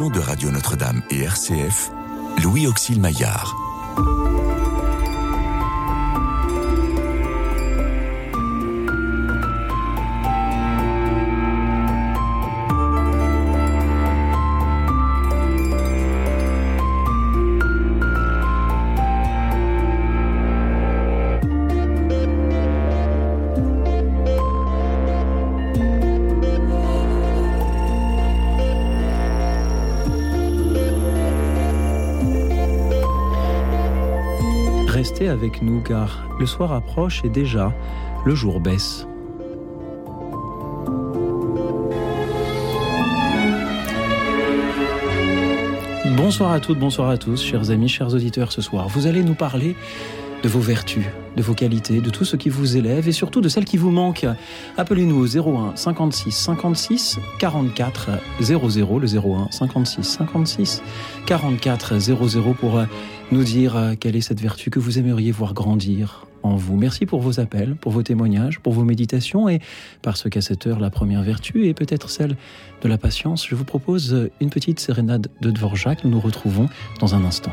de Radio Notre-Dame et RCF, Louis Auxil Maillard. Nous car le soir approche et déjà le jour baisse. Bonsoir à toutes, bonsoir à tous, chers amis, chers auditeurs, ce soir. Vous allez nous parler de vos vertus, de vos qualités, de tout ce qui vous élève et surtout de celles qui vous manquent. Appelez-nous au 01 56 56 44 00, le 01 56 56 44 00 pour nous dire quelle est cette vertu que vous aimeriez voir grandir en vous. Merci pour vos appels, pour vos témoignages, pour vos méditations et parce qu'à cette heure, la première vertu est peut-être celle de la patience. Je vous propose une petite sérénade de Dvorak. Nous nous retrouvons dans un instant.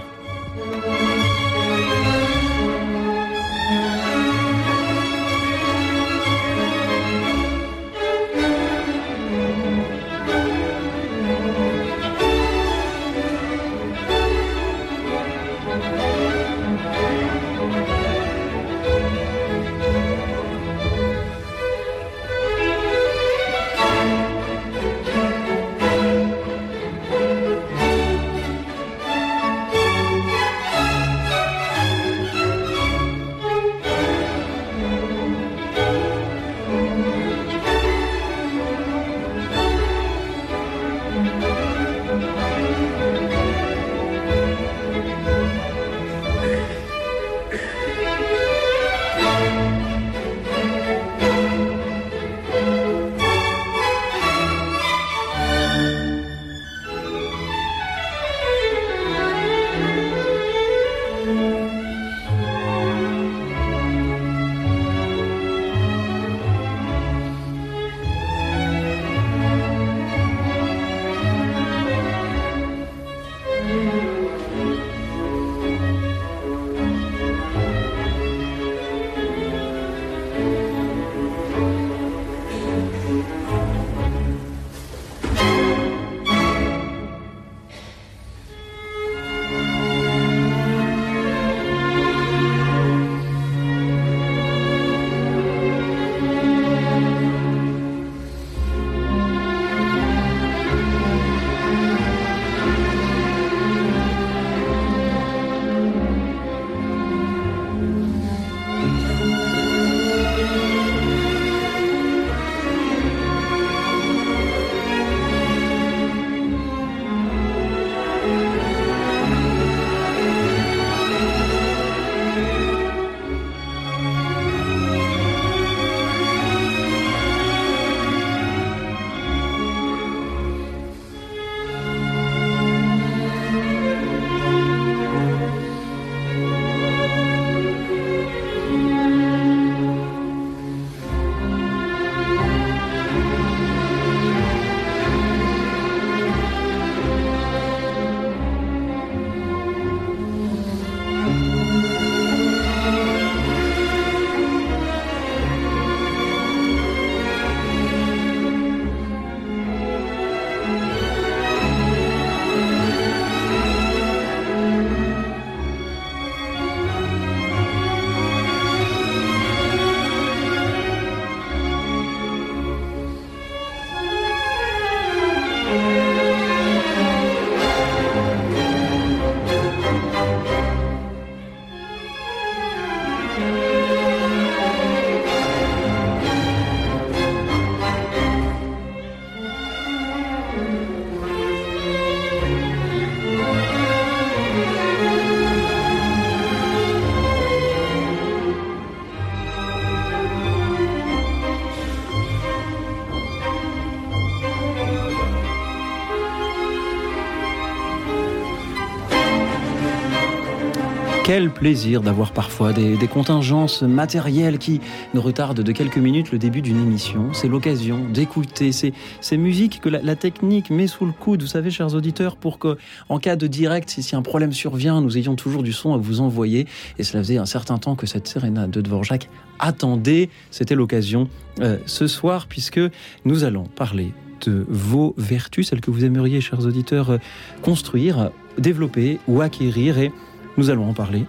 Quel plaisir d'avoir parfois des, contingences matérielles qui nous retardent de quelques minutes le début d'une émission. C'est l'occasion d'écouter ces, musiques que la, technique met sous le coude, vous savez, chers auditeurs, pour que, en cas de direct, si, un problème survient, nous ayons toujours du son à vous envoyer. Et cela faisait un certain temps que cette sérénade de Dvorak attendait. C'était l'occasion euh, ce soir, puisque nous allons parler de vos vertus, celles que vous aimeriez, chers auditeurs, euh, construire, développer ou acquérir. Nous allons en parler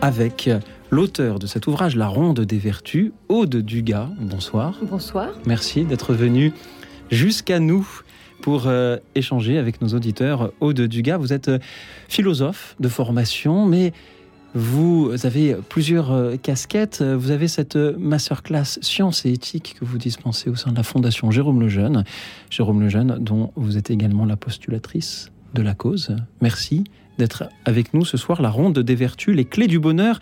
avec l'auteur de cet ouvrage, La Ronde des Vertus, Aude Dugas. Bonsoir. Bonsoir. Merci d'être venu jusqu'à nous pour euh, échanger avec nos auditeurs. Aude Dugas, vous êtes euh, philosophe de formation, mais vous avez plusieurs euh, casquettes. Vous avez cette masterclass sciences et éthique que vous dispensez au sein de la Fondation Jérôme Lejeune. Jérôme Lejeune, dont vous êtes également la postulatrice de la cause. Merci d'être avec nous ce soir. La Ronde des Vertus, les clés du bonheur,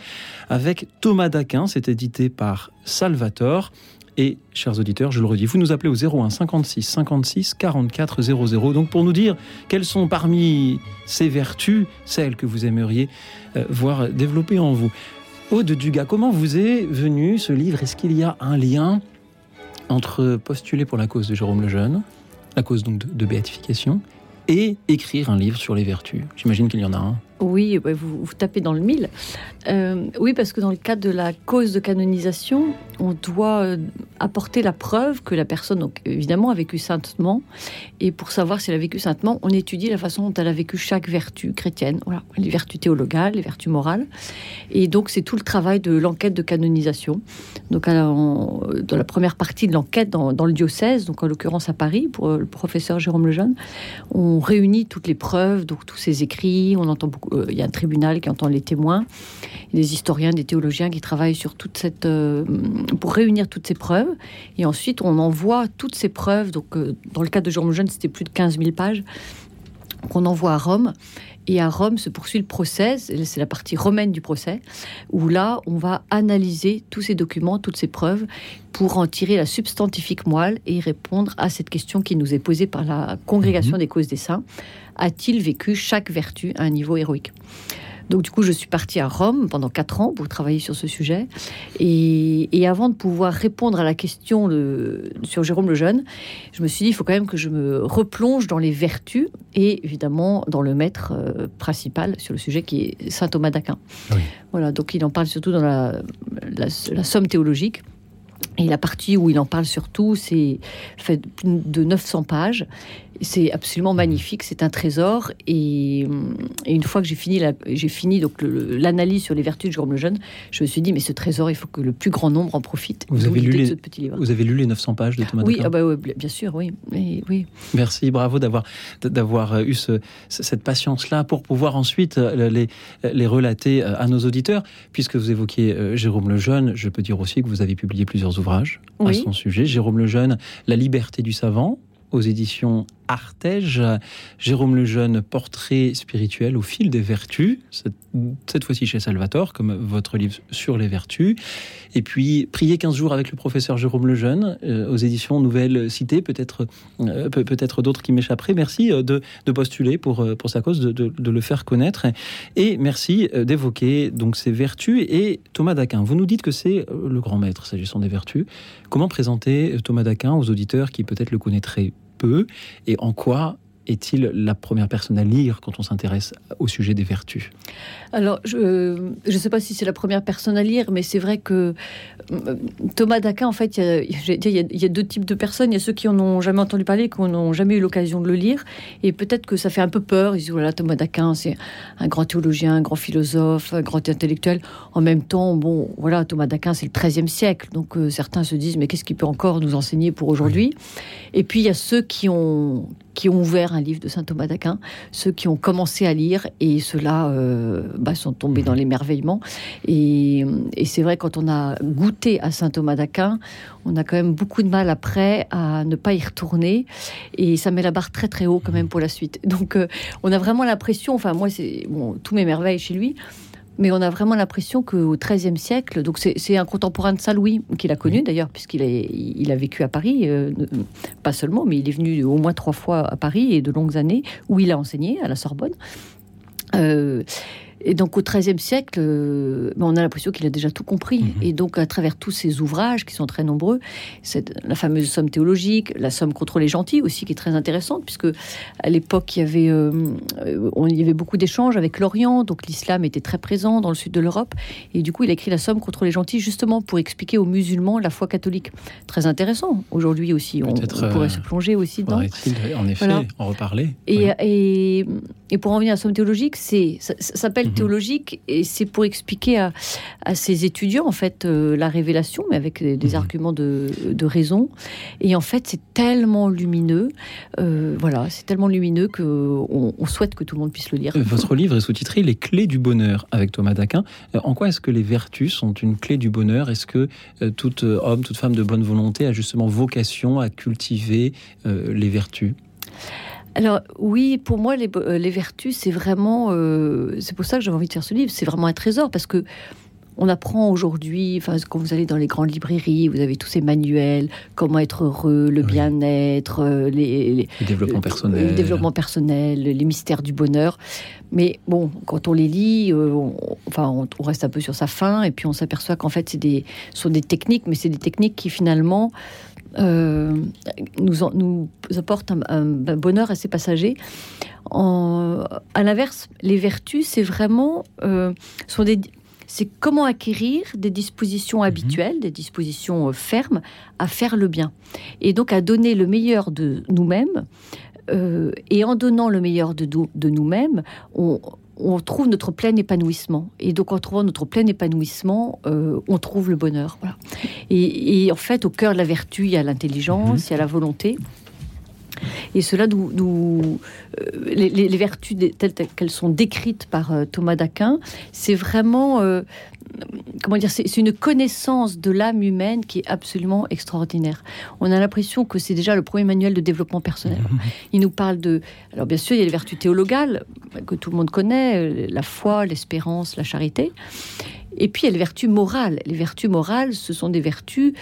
avec Thomas Daquin. C'est édité par Salvatore. Et, chers auditeurs, je le redis, vous nous appelez au 01 56 56 44 00. Donc, pour nous dire quelles sont parmi ces vertus celles que vous aimeriez euh, voir développer en vous. Aude Dugas, comment vous est venu ce livre? Est-ce qu'il y a un lien entre postuler pour la cause de Jérôme Lejeune, la cause donc de béatification, et écrire un livre sur les vertus J'imagine qu'il y en a un. Oui, vous, vous, tapez dans le mille. Euh, oui, parce que dans le cadre de la cause de canonisation, on doit euh, apporter la preuve que la personne, donc, évidemment, a vécu saintement. Et pour savoir si elle a vécu saintement, on étudie la façon dont elle a vécu chaque vertu chrétienne. Les vertus théologales, les vertus morales. Et donc, c'est tout le travail de l'enquête de canonisation. Donc, dans la première partie de l'enquête dans, le diocèse, donc en l'occurrence à Paris, pour euh, le professeur Jérôme Lejeune, on réunit toutes les preuves, donc tous ces écrits, on entend il y a un tribunal qui entend les témoins, des historiens, des théologiens qui travaillent sur toute cette euh, pour réunir toutes ces preuves. Et ensuite, on envoie toutes ces preuves. Donc, euh, dans le cas de Jean Lejeune, c'était plus de 15 000 pages qu'on envoie à Rome. Et à Rome se poursuit le procès, c'est la partie romaine du procès, où là, on va analyser tous ces documents, toutes ces preuves, pour en tirer la substantifique moelle et répondre à cette question qui nous est posée par la Congrégation mhm. des causes des saints. A-t-il vécu chaque vertu à un niveau héroïque? Donc du coup, je suis partie à Rome pendant quatre ans pour travailler sur ce sujet. Et, avant de pouvoir répondre à la question sur Jérôme le Jeune, je me suis dit, il faut quand même que je me replonge dans les vertus et évidemment dans le maître euh, principal sur le sujet qui est Saint Thomas d'Aquin. Voilà, donc il en parle surtout dans la, la somme théologique. Et la partie où il en parle surtout, c'est fait de 900 pages. C'est absolument magnifique, c'est un trésor. Et, une fois que j'ai fini, j'ai fini donc l'analyse sur les vertus de Jérôme le Jeune, je me suis dit mais ce trésor, il faut que le plus grand nombre en profite. Vous avez lu les, petit livre. Vous avez lu les 900 pages de Thomas Oui, ah bah bien sûr, oui, oui. Merci, bravo d'avoir d'avoir euh, eu cette patience là pour pouvoir ensuite euh, les les relater euh, à nos auditeurs. Puisque vous évoquiez Jérôme le Jeune, je peux dire aussi que vous avez publié plusieurs ouvrages à son sujet. Jérôme le Jeune, La liberté du savant aux éditions Artege. Jérôme Lejeune, portrait spirituel au fil des vertus, cette, fois-ci chez Salvatore, comme votre livre sur les vertus. Et puis, Prier 15 jours avec le professeur Jérôme Lejeune, euh, aux éditions Nouvelle Cité, peut-être euh, peut-être d'autres qui m'échapperaient. Merci euh, de, postuler pour, pour sa cause, de, le faire connaître. Et merci d'évoquer donc ces vertus. Et Thomas d'Aquin, vous nous dites que c'est le grand maître s'agissant des vertus. Comment présenter Thomas d'Aquin aux auditeurs qui peut-être le connaîtraient peu et en quoi est-il la première personne à lire quand on s'intéresse au sujet des vertus? Alors, je ne sais pas si c'est la première personne à lire, mais c'est vrai que Thomas d'Aquin, en fait, il y, a, deux types de personnes. Il y a ceux qui en ont jamais entendu parler, qui n'ont jamais eu l'occasion de le lire. Et peut-être que ça fait un peu peur. Ils disent, voilà, Thomas d'Aquin, c'est un grand théologien, un grand philosophe, un grand intellectuel. En même temps, bon, voilà, Thomas d'Aquin, c'est le XIIIe siècle. Donc euh, certains se disent, mais qu'est-ce qu'il peut encore nous enseigner pour aujourd'hui? Et puis, il y a ceux qui ont, qui ont ouvert un livre de saint Thomas d'Aquin, ceux qui ont commencé à lire et ceux-là euh, bah, sont tombés dans l'émerveillement. Et, et c'est vrai, quand on a goûté à saint Thomas d'Aquin, on a quand même beaucoup de mal après à ne pas y retourner. Et ça met la barre très très haut quand même pour la suite. Donc euh, on a vraiment l'impression, enfin moi, c'est bon, tout m'émerveille chez lui mais on a vraiment l'impression qu'au XIIIe siècle, donc c'est un contemporain de Saint-Louis qu'il a connu d'ailleurs, puisqu'il a, il a vécu à Paris, euh, pas seulement, mais il est venu au moins trois fois à Paris et de longues années où il a enseigné à la Sorbonne. Euh, Et donc au XIIIe siècle, euh, ben, on a l'impression qu'il a déjà tout compris. Mhm. Et donc à travers tous ces ouvrages qui sont très nombreux, c'est la fameuse somme théologique, la somme contre les gentils aussi qui est très intéressante puisque à l'époque il y avait euh, on- il y avait beaucoup d'échanges avec l'Orient, donc l'islam était très présent dans le sud de l'Europe. Et du coup il a écrit la somme contre les gentils justement pour expliquer aux musulmans la foi catholique. Très intéressant. Aujourd'hui aussi, on, pourrait euh, se plonger aussi dedans. En effet Voilà. en reparler Et, et, et pour en venir à la somme théologique, c'est, ça, ça s'appelle Mhm. théologique et c'est pour expliquer à, à ces étudiants en fait euh, la révélation, mais avec des, des Mhm. arguments de, de raison. Et en fait, c'est tellement lumineux, euh, voilà, c'est tellement lumineux que on, on souhaite que tout le monde puisse le lire. Euh, Votre livre est sous-titré Les clés du bonheur avec Thomas Daquin. Euh, En quoi est-ce que les vertus sont une clé du bonheur? Est-ce que euh, tout homme, toute femme de bonne volonté a justement vocation à cultiver les vertus? Alors oui, pour moi, les, euh, les vertus, c'est vraiment, euh, c'est pour ça que j'avais envie de faire ce livre. C'est vraiment un trésor parce que on apprend aujourd'hui, enfin, quand vous allez dans les grandes librairies, vous avez tous ces manuels, comment être heureux, le Oui. bien-être, euh, les, les- Le développement personnel le développement personnel, les mystères du bonheur. Mais bon, quand on les lit, on, enfin, on, on reste un peu sur sa faim et puis on s'aperçoit qu'en fait, c'est des, sont des techniques, mais c'est des techniques qui finalement euh, nous, en- nous apportent un, un bonheur assez passager. En, à l'inverse, les vertus, c'est vraiment euh, sont des c'est comment acquérir des dispositions habituelles, des dispositions euh, fermes à faire le bien. Et donc à donner le meilleur de nous-mêmes. euh, et en donnant le meilleur de, de nous-mêmes, on, on trouve notre plein épanouissement. Et donc en trouvant notre plein épanouissement, euh, on trouve le bonheur. Voilà. Et, et en fait, au cœur de la vertu, il y a l'intelligence, il y a la volonté. Et cela nous- euh, les, les- les vertus telles qu'elles sont décrites par euh, Thomas d'Aquin, c'est vraiment euh, comment dire, c'est une connaissance de l'âme humaine qui est absolument extraordinaire. On a l'impression que c'est déjà le premier manuel de développement personnel. Il nous parle de, alors bien sûr, il y a les vertus théologales que tout le monde connaît, la foi, l'espérance, la charité. Et puis il y a les vertus morales. Les vertus morales, ce sont des vertus,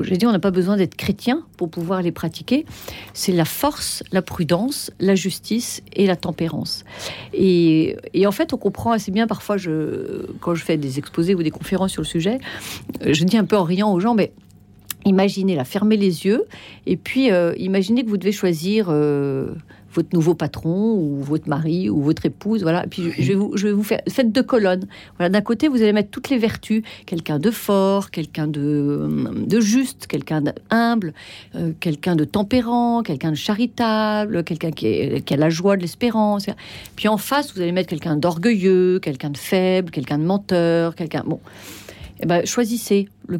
j'ai dit, on n'a pas besoin d'être chrétien pour pouvoir les pratiquer. C'est la force, la prudence, la justice et la tempérance. Et, en fait, on comprend assez bien parfois, quand je fais des exposés ou des conférences sur le sujet, je dis un peu en riant aux gens, mais imaginez là, fermez les yeux et puis euh, imaginez que vous devez choisir euh, votre nouveau patron ou votre mari ou votre épouse, voilà. Et puis je, je vais vous, je vais vous faire faites deux colonnes. Voilà, d'un côté vous allez mettre toutes les vertus, quelqu'un de fort, quelqu'un de, de juste, quelqu'un d'humble, euh, quelqu'un de tempérant, quelqu'un de charitable, quelqu'un qui, a la joie de l'espérance. Puis en face vous allez mettre quelqu'un d'orgueilleux, quelqu'un de faible, quelqu'un de menteur, quelqu'un bon. Eh ben, choisissez. Le,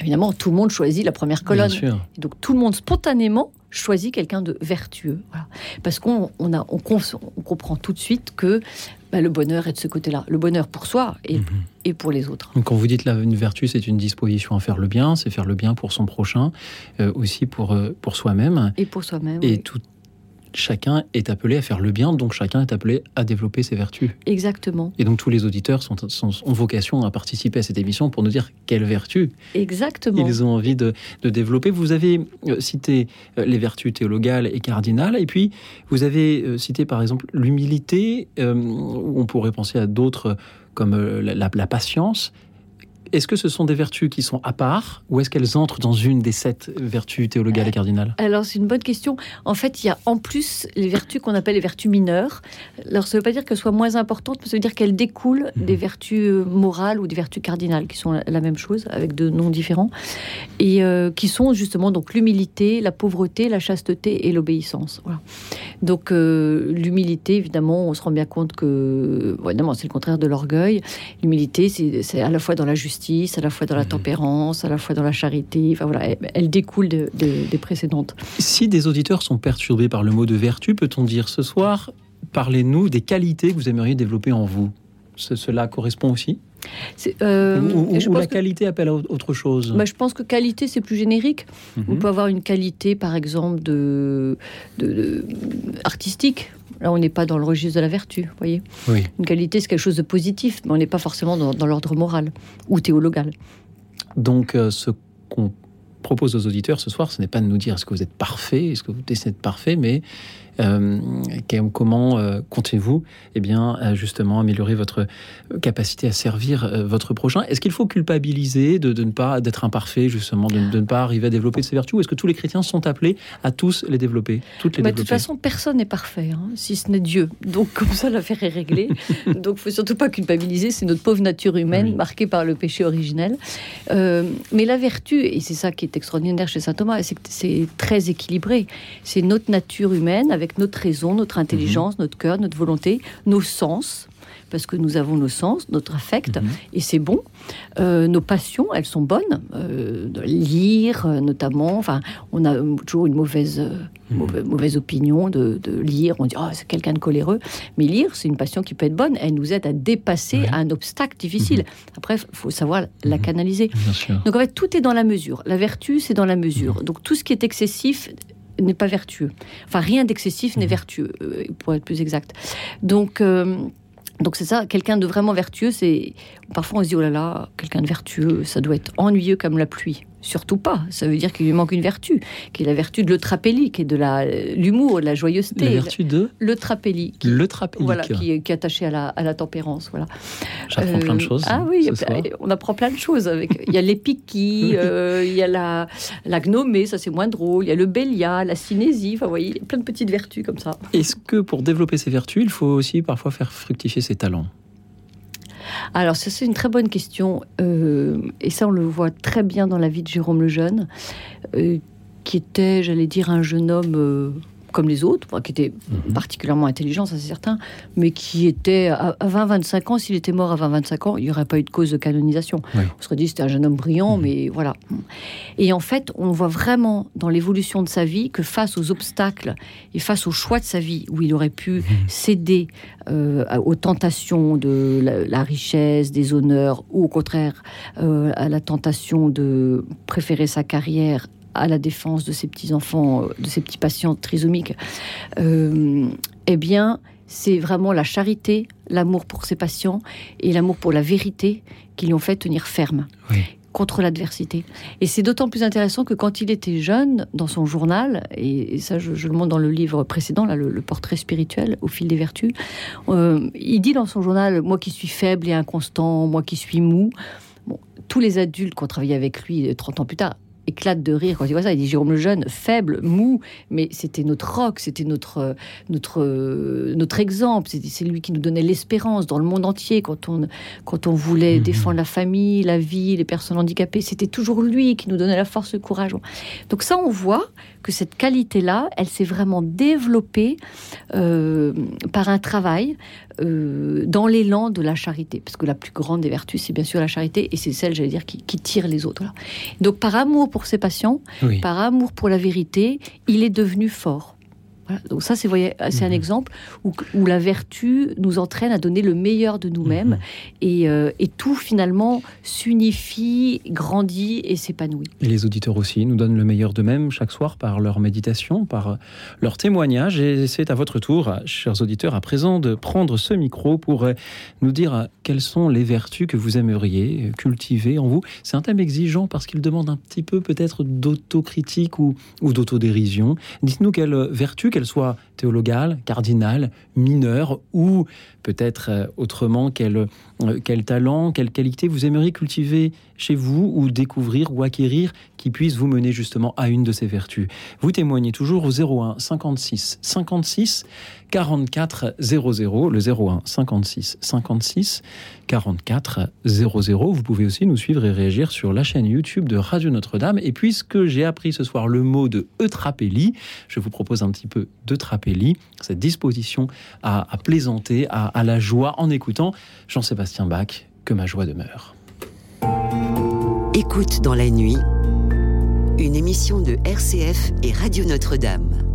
évidemment, tout le monde choisit la première colonne. Et donc tout le monde spontanément choisit quelqu'un de vertueux. Voilà. Parce qu'on on a, on, con- on comprend tout de suite que bah, le bonheur est de ce côté-là. Le bonheur pour soi et, Mhm. et pour les autres. Donc, quand vous dites la, une vertu, c'est une disposition à faire le bien, c'est faire le bien pour son prochain, euh, aussi pour, euh, pour soi-même. Et pour soi-même. Et oui. tout, chacun est appelé à faire le bien, donc chacun est appelé à développer ses vertus. Exactement. Et donc tous les auditeurs sont, sont- ont vocation à participer à cette émission pour nous dire quelles vertus Exactement. ils ont envie de, de développer. Vous avez euh, cité euh, les vertus théologales et cardinales, et puis vous avez euh, cité par exemple l'humilité, euh, on pourrait penser à d'autres comme la, la- la patience. Est-ce que ce sont des vertus qui sont à part, ou est-ce qu'elles entrent dans une des sept vertus théologales et cardinales? Alors, c'est une bonne question. En fait, il y a en plus les vertus qu'on appelle les vertus mineures. Alors, ça ne veut pas dire qu'elles soient moins importantes, mais ça veut dire qu'elles découlent Mhm. des vertus euh, morales ou des vertus cardinales, qui sont la- la même chose, avec deux noms différents, et euh, qui sont justement donc l'humilité, la pauvreté, la chasteté et l'obéissance. Voilà. Donc, euh, l'humilité, évidemment, on se rend bien compte que, évidemment, c'est le contraire de l'orgueil. L'humilité, c'est à la fois dans la justice, à la fois dans la Mhm. tempérance, à la fois dans la charité. Enfin, voilà, elle, elle découle de- de- des précédentes. Si des auditeurs sont perturbés par le mot de vertu, peut-on dire ce soir, parlez-nous des qualités que vous aimeriez développer en vous? Ce- Cela correspond aussi? Euh, Ou, ou- je ou pense la que- qualité appelle à au- autre chose bah, je pense que qualité, c'est plus générique. Mhm. On peut avoir une qualité, par exemple, de, de- de- artistique. Là, on n'est pas dans le registre de la vertu, vous voyez. Oui. Une qualité, c'est quelque chose de positif, mais on n'est pas forcément dans, dans l'ordre moral ou théologal. Donc, euh, ce qu'on propose aux auditeurs ce soir, ce n'est pas de nous dire est-ce que vous êtes parfait, est-ce que vous décidez d'être parfait, mais comment comptez-vous eh bien, justement améliorer votre capacité à servir votre prochain? Est-ce qu'il faut culpabiliser de, ne pas d'être imparfait, justement, de, ne pas arriver à développer ces vertus? Ou est-ce que tous les chrétiens sont appelés à tous les développer toutes les De toute façon, personne n'est parfait, hein, si ce n'est Dieu. Donc, comme ça, l'affaire est réglée. Donc, faut surtout pas culpabiliser. C'est notre pauvre nature humaine marquée par le péché originel. mais la vertu, et c'est ça qui est extraordinaire chez saint Thomas, c'est que c'est très équilibré. C'est notre nature humaine avec notre raison, notre intelligence, mhm. notre cœur, notre volonté, nos sens parce que nous avons nos sens, notre affect, mhm. et c'est bon. Euh, nos passions, elles sont bonnes. Euh, lire, euh, notamment. Enfin, on a toujours une mauvaise, mhm. mauvaise, opinion de, lire. On dit, oh, c'est quelqu'un de coléreux. Mais lire, c'est une passion qui peut être bonne. Elle nous aide à dépasser un obstacle difficile. Après, il faut savoir la canaliser. Donc, en fait, tout est dans la mesure. La vertu, c'est dans la mesure. Donc, tout ce qui est excessif n'est pas vertueux. Enfin, rien d'excessif n'est vertueux, pour être plus exact. Donc, donc c'est ça, quelqu'un de vraiment vertueux, c'est parfois on se dit oh là là, quelqu'un de vertueux, ça doit être ennuyeux comme la pluie. Surtout pas. Ça veut dire qu'il lui manque une vertu, qui est la vertu de l'eutrapélie, qui est de l'humour, de la joyeuseté. La vertu de L'eutrapélie. L'eutrapélie. Voilà, qui, est attachée à la, à la tempérance. Voilà. J'apprends plein de euh, choses. Ah oui, on apprend plein de choses. Avec, il y a l'épiquie, euh, il y a la, la gnomée, ça c'est moins drôle. Il y a le bélia, la cinésie. Enfin, vous voyez, plein de petites vertus comme ça. Est-ce que pour développer ces vertus, il faut aussi parfois faire fructifier ses talents? Alors, c'est une très bonne question. Euh, et ça, on le voit très bien dans la vie de Jérôme le Jeune, euh, qui était, j'allais dire, un jeune homme euh, comme les autres, qui était mhm. particulièrement intelligent, ça c'est certain, mais qui était à 20-25 ans, s'il était mort à 20-25 ans, il n'y aurait pas eu de cause de canonisation. On serait dit c'était un jeune homme brillant, mhm. mais voilà. Et en fait, on voit vraiment dans l'évolution de sa vie que face aux obstacles et face aux choix de sa vie, où il aurait pu mhm. céder euh, aux tentations de la, richesse, des honneurs, ou au contraire euh, à la tentation de préférer sa carrière à la défense de ces petits enfants, euh, de ces petits patients trisomiques, euh, eh bien, c'est vraiment la charité, l'amour pour ses patients et l'amour pour la vérité qui lui ont fait tenir ferme. contre l'adversité. Et c'est d'autant plus intéressant que quand il était jeune, dans son journal, et, ça je, le montre dans le livre précédent, là, le, portrait spirituel au fil des vertus, euh, il dit dans son journal, moi qui suis faible et inconstant, moi qui suis mou, tous les adultes qui ont travaillé avec lui 30 ans plus tard éclate de rire quand il voit ça. Il dit Jérôme le Jeune, faible, mou, mais c'était notre rock, c'était notre, notre, notre exemple. C'est lui qui nous donnait l'espérance dans le monde entier quand on, quand on voulait mhm. défendre la famille, la vie, les personnes handicapées. C'était toujours lui qui nous donnait la force, le courage. Donc ça, on voit que cette qualité-là, elle s'est vraiment développée euh, par un travail euh, dans l'élan de la charité. Parce que la plus grande des vertus, c'est bien sûr la charité, et c'est celle, j'allais dire, qui, tire les autres. Donc par amour pour ses patients, par amour pour la vérité, il est devenu fort. Donc ça, c'est un mhm. exemple où, où, la vertu nous entraîne à donner le meilleur de nous-mêmes mhm. et, euh, et, tout finalement s'unifie, grandit et s'épanouit. Et les auditeurs aussi nous donnent le meilleur d'eux-mêmes chaque soir par leur méditation, par euh, leur témoignage. Et c'est à votre tour, chers auditeurs, à présent de prendre ce micro pour euh, nous dire quelles sont les vertus que vous aimeriez cultiver en vous. C'est un thème exigeant parce qu'il demande un petit peu peut-être d'autocritique ou, ou d'autodérision. Dites-nous quelles vertus qu'elle soit théologale, cardinale, mineure, ou peut-être euh, autrement, quel, euh, quel talent, quelle qualité vous aimeriez cultiver chez vous ou découvrir ou acquérir qui puisse vous mener justement à une de ces vertus? Vous témoignez toujours au 01 56 56 44 00, le 01 56 56 44 00. Vous pouvez aussi nous suivre et réagir sur la chaîne YouTube de Radio Notre-Dame. Et puisque j'ai appris ce soir le mot de eutrapélie, je vous propose un petit peu d'eutrapélie, cette disposition à, plaisanter, à, à la joie en écoutant Jean-Sébastien Bach, Que ma joie demeure. Écoute dans la nuit, une émission de RCF et Radio Notre-Dame.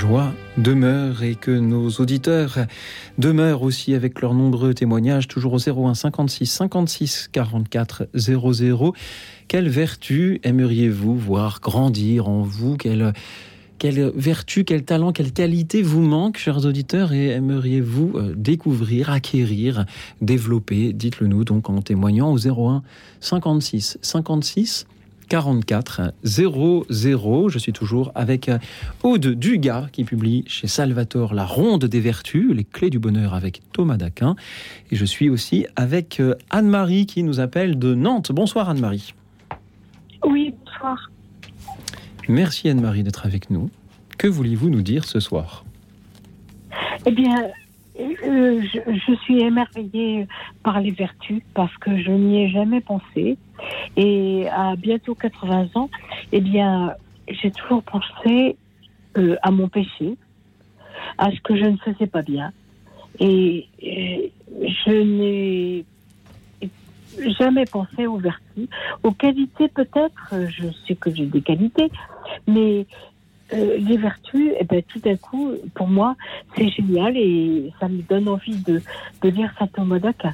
Joie demeure et que nos auditeurs demeurent aussi avec leurs nombreux témoignages, toujours au 01 56 56 44 00. Quelle vertu aimeriez-vous voir grandir en vous? Quelle, quelle vertu, quel talent, quelle qualité vous manque, chers auditeurs, et aimeriez-vous euh, découvrir, acquérir, développer? Dites-le nous donc en témoignant au 01 56 56 44 00. Je suis toujours avec euh, Aude Dugas qui publie chez Salvatore La Ronde des Vertus, les clés du bonheur avec Thomas Daquin. Et je suis aussi avec euh, Anne-Marie qui nous appelle de Nantes. Bonsoir Anne-Marie. Oui, bonsoir. Merci Anne-Marie d'être avec nous. Que vouliez-vous nous dire ce soir Eh bien, euh, je, suis émerveillée par les vertus parce que je n'y ai jamais pensé. Et à bientôt 80 ans, eh bien, j'ai toujours pensé euh, à mon péché, à ce que je ne faisais pas bien. Et, je n'ai jamais pensé aux vertus, aux qualités peut-être. Je sais que j'ai des qualités, mais euh, les vertus, eh ben, tout d'un coup, pour moi, c'est génial et ça me donne envie de, de lire Saint Thomas d'Aquin.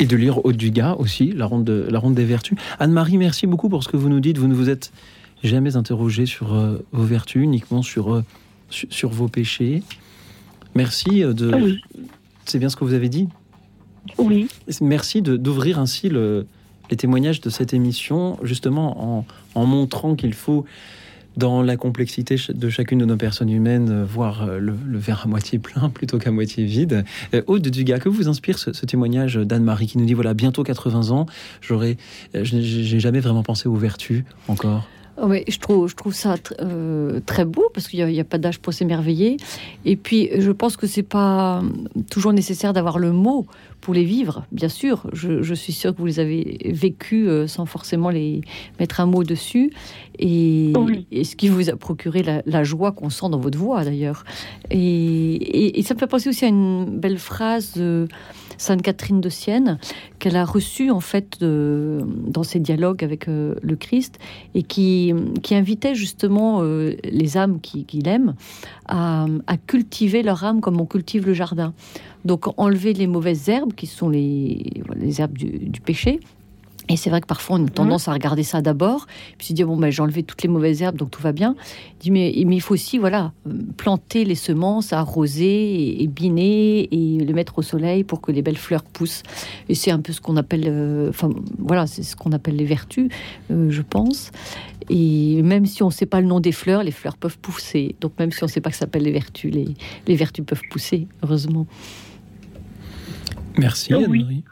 Et de lire Dugas aussi, la ronde, la ronde des vertus. Anne-Marie, merci beaucoup pour ce que vous nous dites. Vous ne vous êtes jamais interrogé sur euh, vos vertus, uniquement sur, euh, sur, vos péchés. Merci de. C'est bien ce que vous avez dit Oui. Merci d'ouvrir ainsi le, les témoignages de cette émission, justement en, en montrant qu'il faut dans la complexité de chacune de nos personnes humaines, euh, voir euh, le, verre à moitié plein plutôt qu'à moitié vide. Euh, Aude Dugas, que vous inspire ce, témoignage d'Anne-Marie qui nous dit voilà, bientôt 80 ans, j'aurais, j'ai jamais vraiment pensé aux vertus encore oui, je trouve, je trouve ça très beau parce qu'il n'y a, a, pas d'âge pour s'émerveiller. Et puis, je pense que c'est pas toujours nécessaire d'avoir le mot pour les vivre, bien sûr. Je, suis sûre que vous les avez vécus euh, sans forcément les mettre un mot dessus. Et, ce qui vous a procuré la, joie qu'on sent dans votre voix, d'ailleurs. Et, ça me fait penser aussi à une belle phrase de Sainte Catherine de Sienne qu'elle a reçue, en fait, dans ses dialogues avec euh, le Christ et qui, qui invitait justement euh, les âmes qui, qui l'aiment à, à cultiver leur âme comme on cultive le jardin. Donc enlever les mauvaises herbes, qui sont les, les herbes du, péché, et c'est vrai que parfois on a tendance à regarder ça d'abord, puis se dire bon ben j'ai enlevé toutes les mauvaises herbes donc tout va bien. dit mais, mais il faut aussi voilà planter les semences, arroser et, biner et les mettre au soleil pour que les belles fleurs poussent. Et c'est un peu ce qu'on appelle, euh, enfin voilà c'est ce qu'on appelle les vertus, euh, je pense. Et même si on ne sait pas le nom des fleurs, les fleurs peuvent pousser. Donc même si on ne sait pas que ça s'appelle les vertus, les, les vertus peuvent pousser, heureusement. Merci oh Anne-Marie.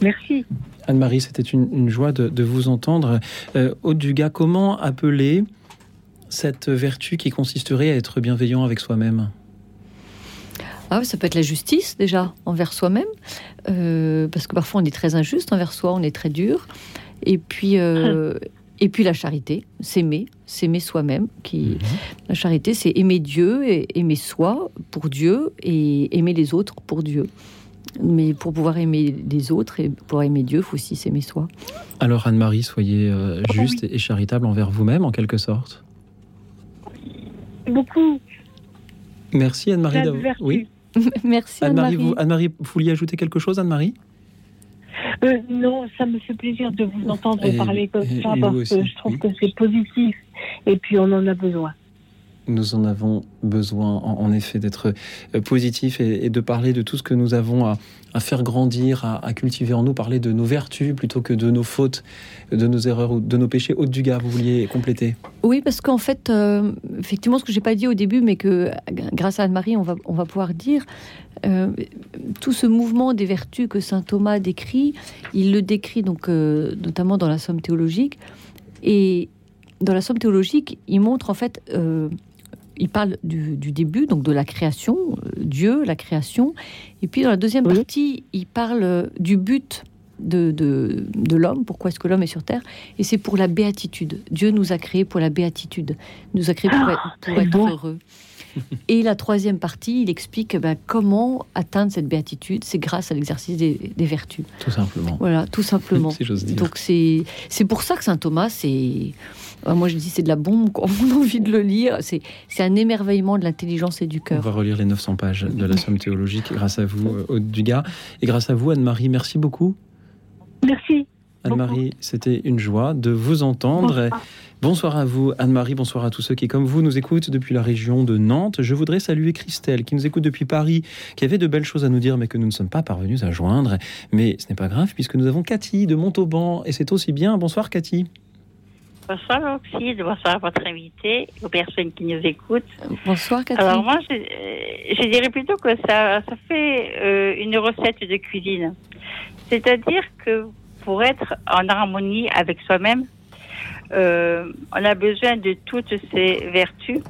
Merci. Anne-Marie, c'était une, joie de, vous entendre. Euh, Aude Dugas, comment appeler cette vertu qui consisterait à être bienveillant avec soi-même? Ah, ça peut être la justice déjà envers soi-même, euh, parce que parfois on est très injuste envers soi, on est très dur. Et puis, euh, et puis la charité, s'aimer, s'aimer soi-même. Qui mhm. la charité, c'est aimer Dieu et aimer soi pour Dieu et aimer les autres pour Dieu. Mais pour pouvoir aimer les autres et pour aimer Dieu, il faut aussi s'aimer soi. Alors Anne-Marie, soyez euh, oh juste et charitable envers vous-même, en quelque sorte. Beaucoup. Merci Anne-Marie. Oui. Merci Anne-Marie. Anne-Marie, vous vouliez ajouter quelque chose, Anne-Marie? Euh, non, ça me fait plaisir de vous entendre parler comme ça parce que je trouve que c'est positif et puis on en a besoin nous en avons besoin, en, effet, d'être euh, positif et, de parler de tout ce que nous avons à, faire grandir, à, cultiver en nous, parler de nos vertus plutôt que de nos fautes, de nos erreurs ou de nos péchés. Haute du gars, vous vouliez compléter? Oui, parce qu'en fait, euh, effectivement, ce que j'ai pas dit au début, mais que grâce à Anne-Marie, on va, on va pouvoir dire, euh, tout ce mouvement des vertus que saint Thomas décrit, il le décrit donc notamment dans la Somme théologique, et dans la Somme théologique, il montre en fait il parle du, début, donc de la création, euh, Dieu, la création. Et puis dans la deuxième partie, il parle euh, du but de, de, l'homme, pourquoi est-ce que l'homme est sur Terre, et c'est pour la béatitude. Dieu nous a créés pour la béatitude, nous a créés pour, ah, être, heureux. Et la troisième partie, il explique ben, comment atteindre cette béatitude. C'est grâce à l'exercice des, vertus. Tout simplement. Voilà, tout simplement. si j'ose dire. Donc c'est pour ça que saint Thomas, c'est ah, moi je dis c'est de la bombe, on a envie de le lire. C'est un émerveillement de l'intelligence et du cœur. On va relire les 900 pages de la Somme théologique grâce à vous, euh, Aude Dugas, et grâce à vous, Anne-Marie. Merci beaucoup. Merci. Anne-Marie, c'était une joie de vous entendre. Bonsoir. À vous, Anne-Marie. Bonsoir à tous ceux qui, comme vous, nous écoutent depuis la région de Nantes. Je voudrais saluer Christelle, qui nous écoute depuis Paris, qui avait de belles choses à nous dire, mais que nous ne sommes pas parvenus à joindre. Mais ce n'est pas grave, puisque nous avons Cathy de Montauban, et c'est aussi bien. Bonsoir, Cathy. Bonsoir Oxyde, bonsoir à votre invité, aux personnes qui nous écoutent. Bonsoir Cathy. Alors moi, je, je dirais plutôt que ça, ça fait euh, une recette de cuisine. C'est-à-dire que pour être en harmonie avec soi-même, euh, on a besoin de toutes ces vertus,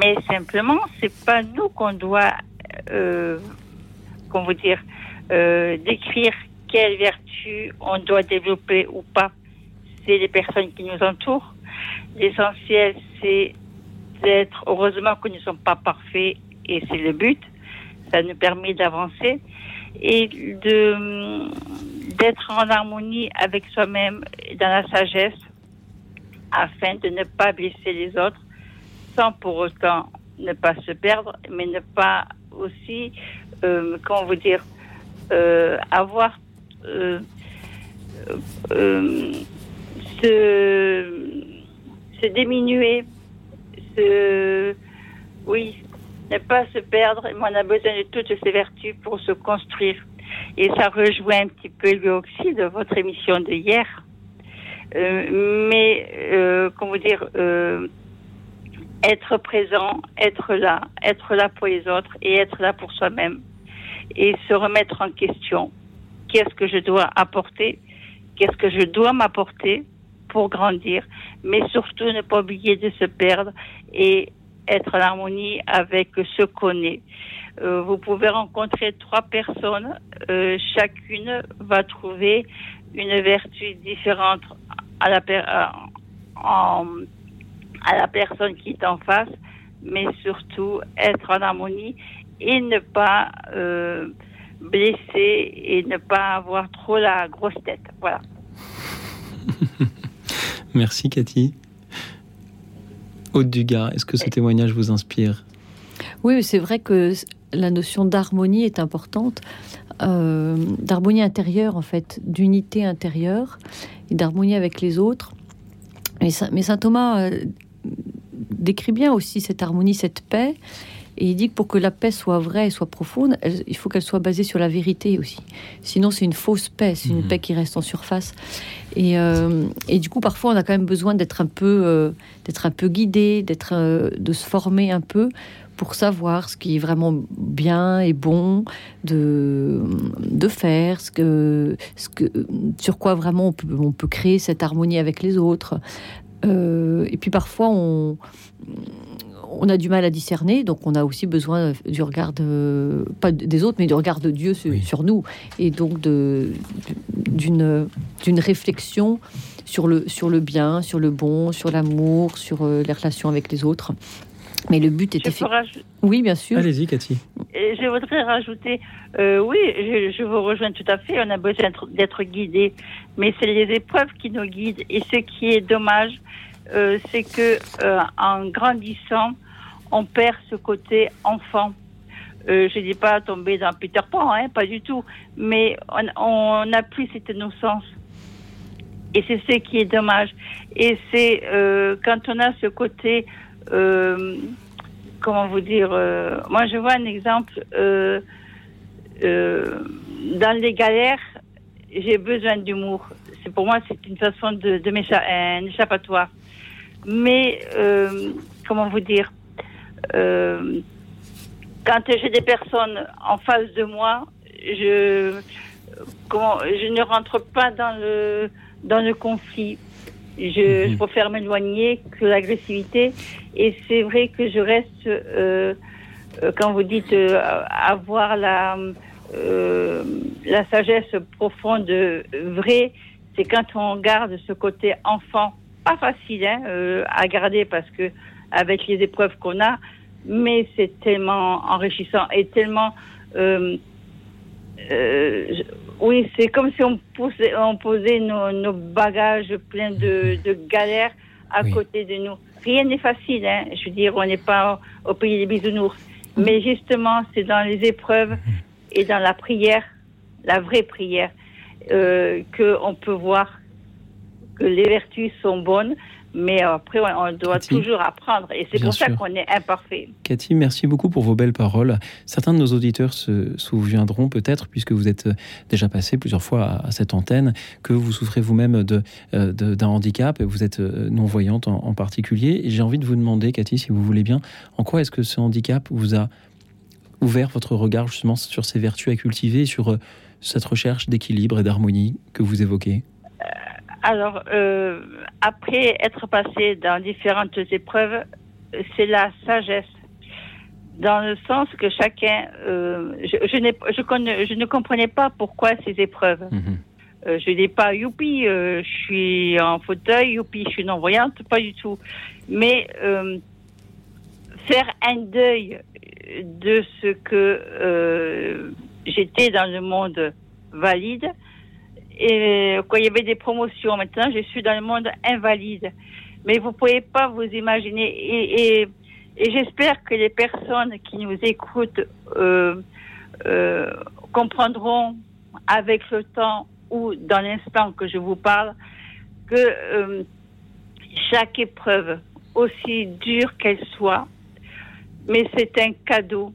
mais simplement, c'est pas nous qu'on doit, euh, vous dire, euh, décrire quelles vertus on doit développer ou pas. C'est les personnes qui nous entourent. L'essentiel, c'est d'être, heureusement que nous ne sommes pas parfaits et c'est le but. Ça nous permet d'avancer et de d'être en harmonie avec soi-même dans la sagesse afin de ne pas blesser les autres sans pour autant ne pas se perdre, mais ne pas aussi, euh, comment vous dire, euh, avoir euh, euh, se, se diminuer, se, oui, ne pas se perdre. Mais on a besoin de toutes ces vertus pour se construire. Et ça rejoint un petit peu le de votre émission de hier. Euh, mais, euh, comment dire, euh, être présent, être là, être là pour les autres et être là pour soi-même. Et se remettre en question. Qu'est-ce que je dois apporter? Qu'est-ce que je dois m'apporter pour grandir? Mais surtout ne pas oublier de se perdre et être en harmonie avec ce qu'on est. Vous pouvez rencontrer trois personnes, chacune va trouver une vertu différente à la, à, à la personne qui est en face, mais surtout être en harmonie et ne pas euh, blesser et ne pas avoir trop la grosse tête. Voilà. Merci Cathy. Aude Dugas, est-ce que ce témoignage vous inspire? Oui, c'est vrai que la notion d'harmonie est importante, euh, d'harmonie intérieure en fait, d'unité intérieure et d'harmonie avec les autres. Mais, saint Thomas euh, décrit bien aussi cette harmonie, cette paix. Et il dit que pour que la paix soit vraie et soit profonde, il faut qu'elle soit basée sur la vérité aussi. Sinon, c'est une fausse paix, c'est une mmh. paix qui reste en surface. Et, euh, et, du coup, parfois, on a quand même besoin d'être un peu, d'être un peu guidé, d'être, de se former un peu pour savoir ce qui est vraiment bien et bon de, de faire, ce que, ce que, sur quoi vraiment on peut, on peut créer cette harmonie avec les autres. Euh, et puis parfois, on, on a du mal à discerner, donc on a aussi besoin du regard de, pas des autres, mais du regard de Dieu sur, nous, et donc d'une d'une réflexion sur le, sur le bien, sur le bon, sur l'amour, sur euh, les relations avec les autres. Mais le but était fait. Oui, bien sûr. Allez-y, Cathy. je voudrais rajouter, euh, oui, je, vous rejoins tout à fait, on a besoin d'être guidé, mais c'est les épreuves qui nous guident. Et ce qui est dommage, euh, c'est que euh, en grandissant, on perd ce côté enfant. je ne dis pas tomber dans Peter Pan, hein, pas du tout, mais on n'a plus cette innocence. Et c'est ce qui est dommage. Et c'est quand on a ce côté comment vous dire euh, Moi, je vois un exemple. Euh, dans les galères, j'ai besoin d'humour. C'est pour moi, c'est une façon de, de un échappatoire. Mais comment vous dire Quand j'ai des personnes en face de moi, je je ne rentre pas dans le dans le conflit. Je, mhm. préfère m'éloigner que l'agressivité. Et c'est vrai que je reste, euh, euh quand vous dites euh, avoir la, euh, la sagesse profonde vraie, c'est quand on garde ce côté enfant, pas facile hein, à garder parce que avec les épreuves qu'on a, mais c'est tellement enrichissant et tellement. je- oui, c'est comme si on, poussait, on posait nos, nos bagages pleins de, de galères à Oui. côté de nous. Rien n'est facile, hein. je veux dire, on n'est pas au pays des bisounours. Mais justement, c'est dans les épreuves et dans la prière, la vraie prière, euh, qu'on peut voir que les vertus sont bonnes, mais après, on, doit Cathy toujours apprendre. Et c'est pour ça qu'on est imparfait. Cathy, merci beaucoup pour vos belles paroles. Certains de nos auditeurs se souviendront peut-être, puisque vous êtes euh, déjà passé plusieurs fois à, à cette antenne, que vous souffrez vous-même de, euh, de- d'un handicap et vous êtes euh, non-voyante en, en particulier. Et j'ai envie de vous demander, Cathy, si vous voulez bien, en quoi est-ce que ce handicap vous a ouvert votre regard justement sur ces vertus à cultiver, sur euh, cette recherche d'équilibre et d'harmonie que vous évoquez? Alors, euh, après être passé dans différentes épreuves, c'est la sagesse. Dans le sens que chacun, euh, je, je, n'ai- je, connais- je ne comprenais pas pourquoi ces épreuves. Mhm. Euh, je dis pas youpi, euh, je suis en fauteuil, youpi, je suis non-voyante, pas du tout. Mais faire un deuil de ce que j'étais dans le monde valide, et quand il y avait des promotions, maintenant je suis dans le monde invalide. Mais vous pouvez pas vous imaginer. Et, j'espère que les personnes qui nous écoutent euh, euh, comprendront avec le temps ou dans l'instant que je vous parle que euh, chaque épreuve, aussi dure qu'elle soit, mais c'est un cadeau.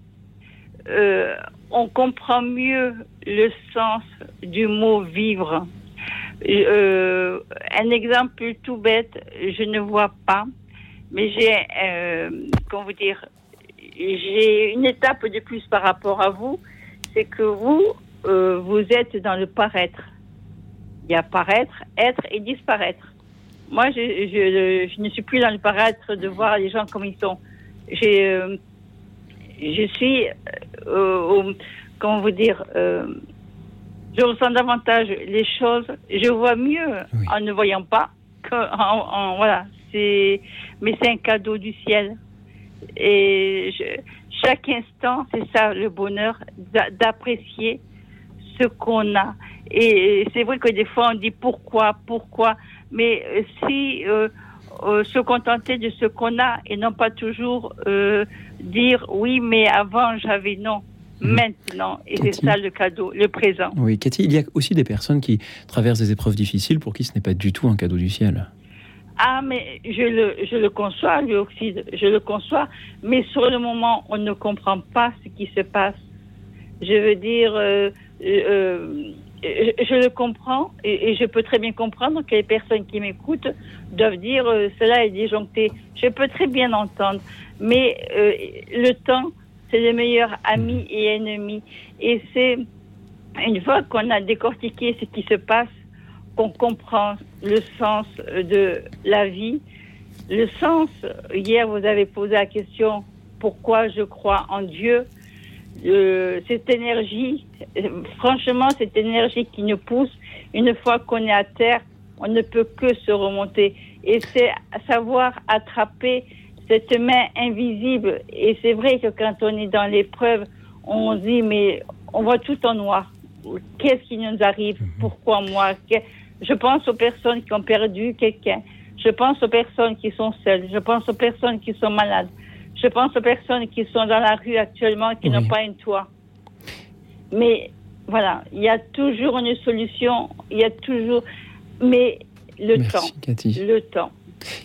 Euh, on comprend mieux le sens du mot vivre. Euh, un exemple tout bête, je ne vois pas, mais j'ai, euh, comment vous dire, j'ai une étape de plus par rapport à vous, c'est que vous, euh, vous êtes dans le paraître. Il y a paraître, être et disparaître. Moi, je, ne suis plus dans le paraître de voir les gens comme ils sont. Je suis, euh, comment vous dire, euh, je ressens davantage les choses, je vois mieux Oui. en ne voyant pas que en, en- voilà. C'est, mais c'est un cadeau du ciel. Et je- chaque instant, c'est ça le bonheur d'a- d'apprécier ce qu'on a. Et c'est vrai que des fois on dit pourquoi, pourquoi, mais si euh, euh, se contenter de ce qu'on a et non pas toujours euh, dire oui, mais avant j'avais non, Mhm. maintenant. Et c'est ça le cadeau, le présent. Oui, Cathy, il y a aussi des personnes qui traversent des épreuves difficiles pour qui ce n'est pas du tout un cadeau du ciel. Ah, mais je le, je le conçois, lui aussi, je le conçois, mais sur le moment, on ne comprend pas ce qui se passe. Je veux dire, euh, je, je le comprends et, et je peux très bien comprendre que les personnes qui m'écoutent doivent dire euh, cela est disjoncté. Je peux très bien entendre, mais euh, le temps, c'est le meilleur ami et ennemi. Et c'est une fois qu'on a décortiqué ce qui se passe, qu'on comprend le sens de la vie. Le sens, hier vous avez posé la question pourquoi je crois en Dieu? Euh, cette énergie, euh, franchement, cette énergie qui nous pousse, une fois qu'on est à terre, on ne peut que se remonter. Et c'est savoir attraper cette main invisible. Et c'est vrai que quand on est dans l'épreuve, on dit, mais on voit tout en noir. Qu'est-ce qui nous arrive? Pourquoi moi? Je pense aux personnes qui ont perdu quelqu'un. Je pense aux personnes qui sont seules. Je pense aux personnes qui sont malades. Je pense aux personnes qui sont dans la rue actuellement, qui Oui. n'ont pas un toit. Mais voilà, il y a toujours une solution. Il y a toujours. Mais le Merci, temps. Cathy. Le temps.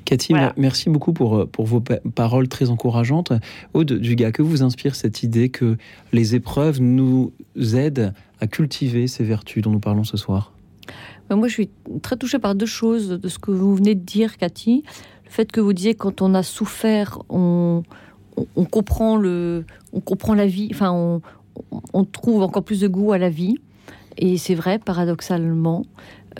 Cathy, Voilà. merci beaucoup pour, euh, pour vos pa- paroles très encourageantes. Aude Dugas, que vous inspire cette idée que les épreuves nous aident à cultiver ces vertus dont nous parlons ce soir? Ben, Moi, je suis très touchée par deux choses de ce que vous venez de dire, Cathy. Le fait que vous disiez quand on a souffert, on, on, on comprend le, on comprend la vie. Enfin, on, on trouve encore plus de goût à la vie. Et c'est vrai, paradoxalement,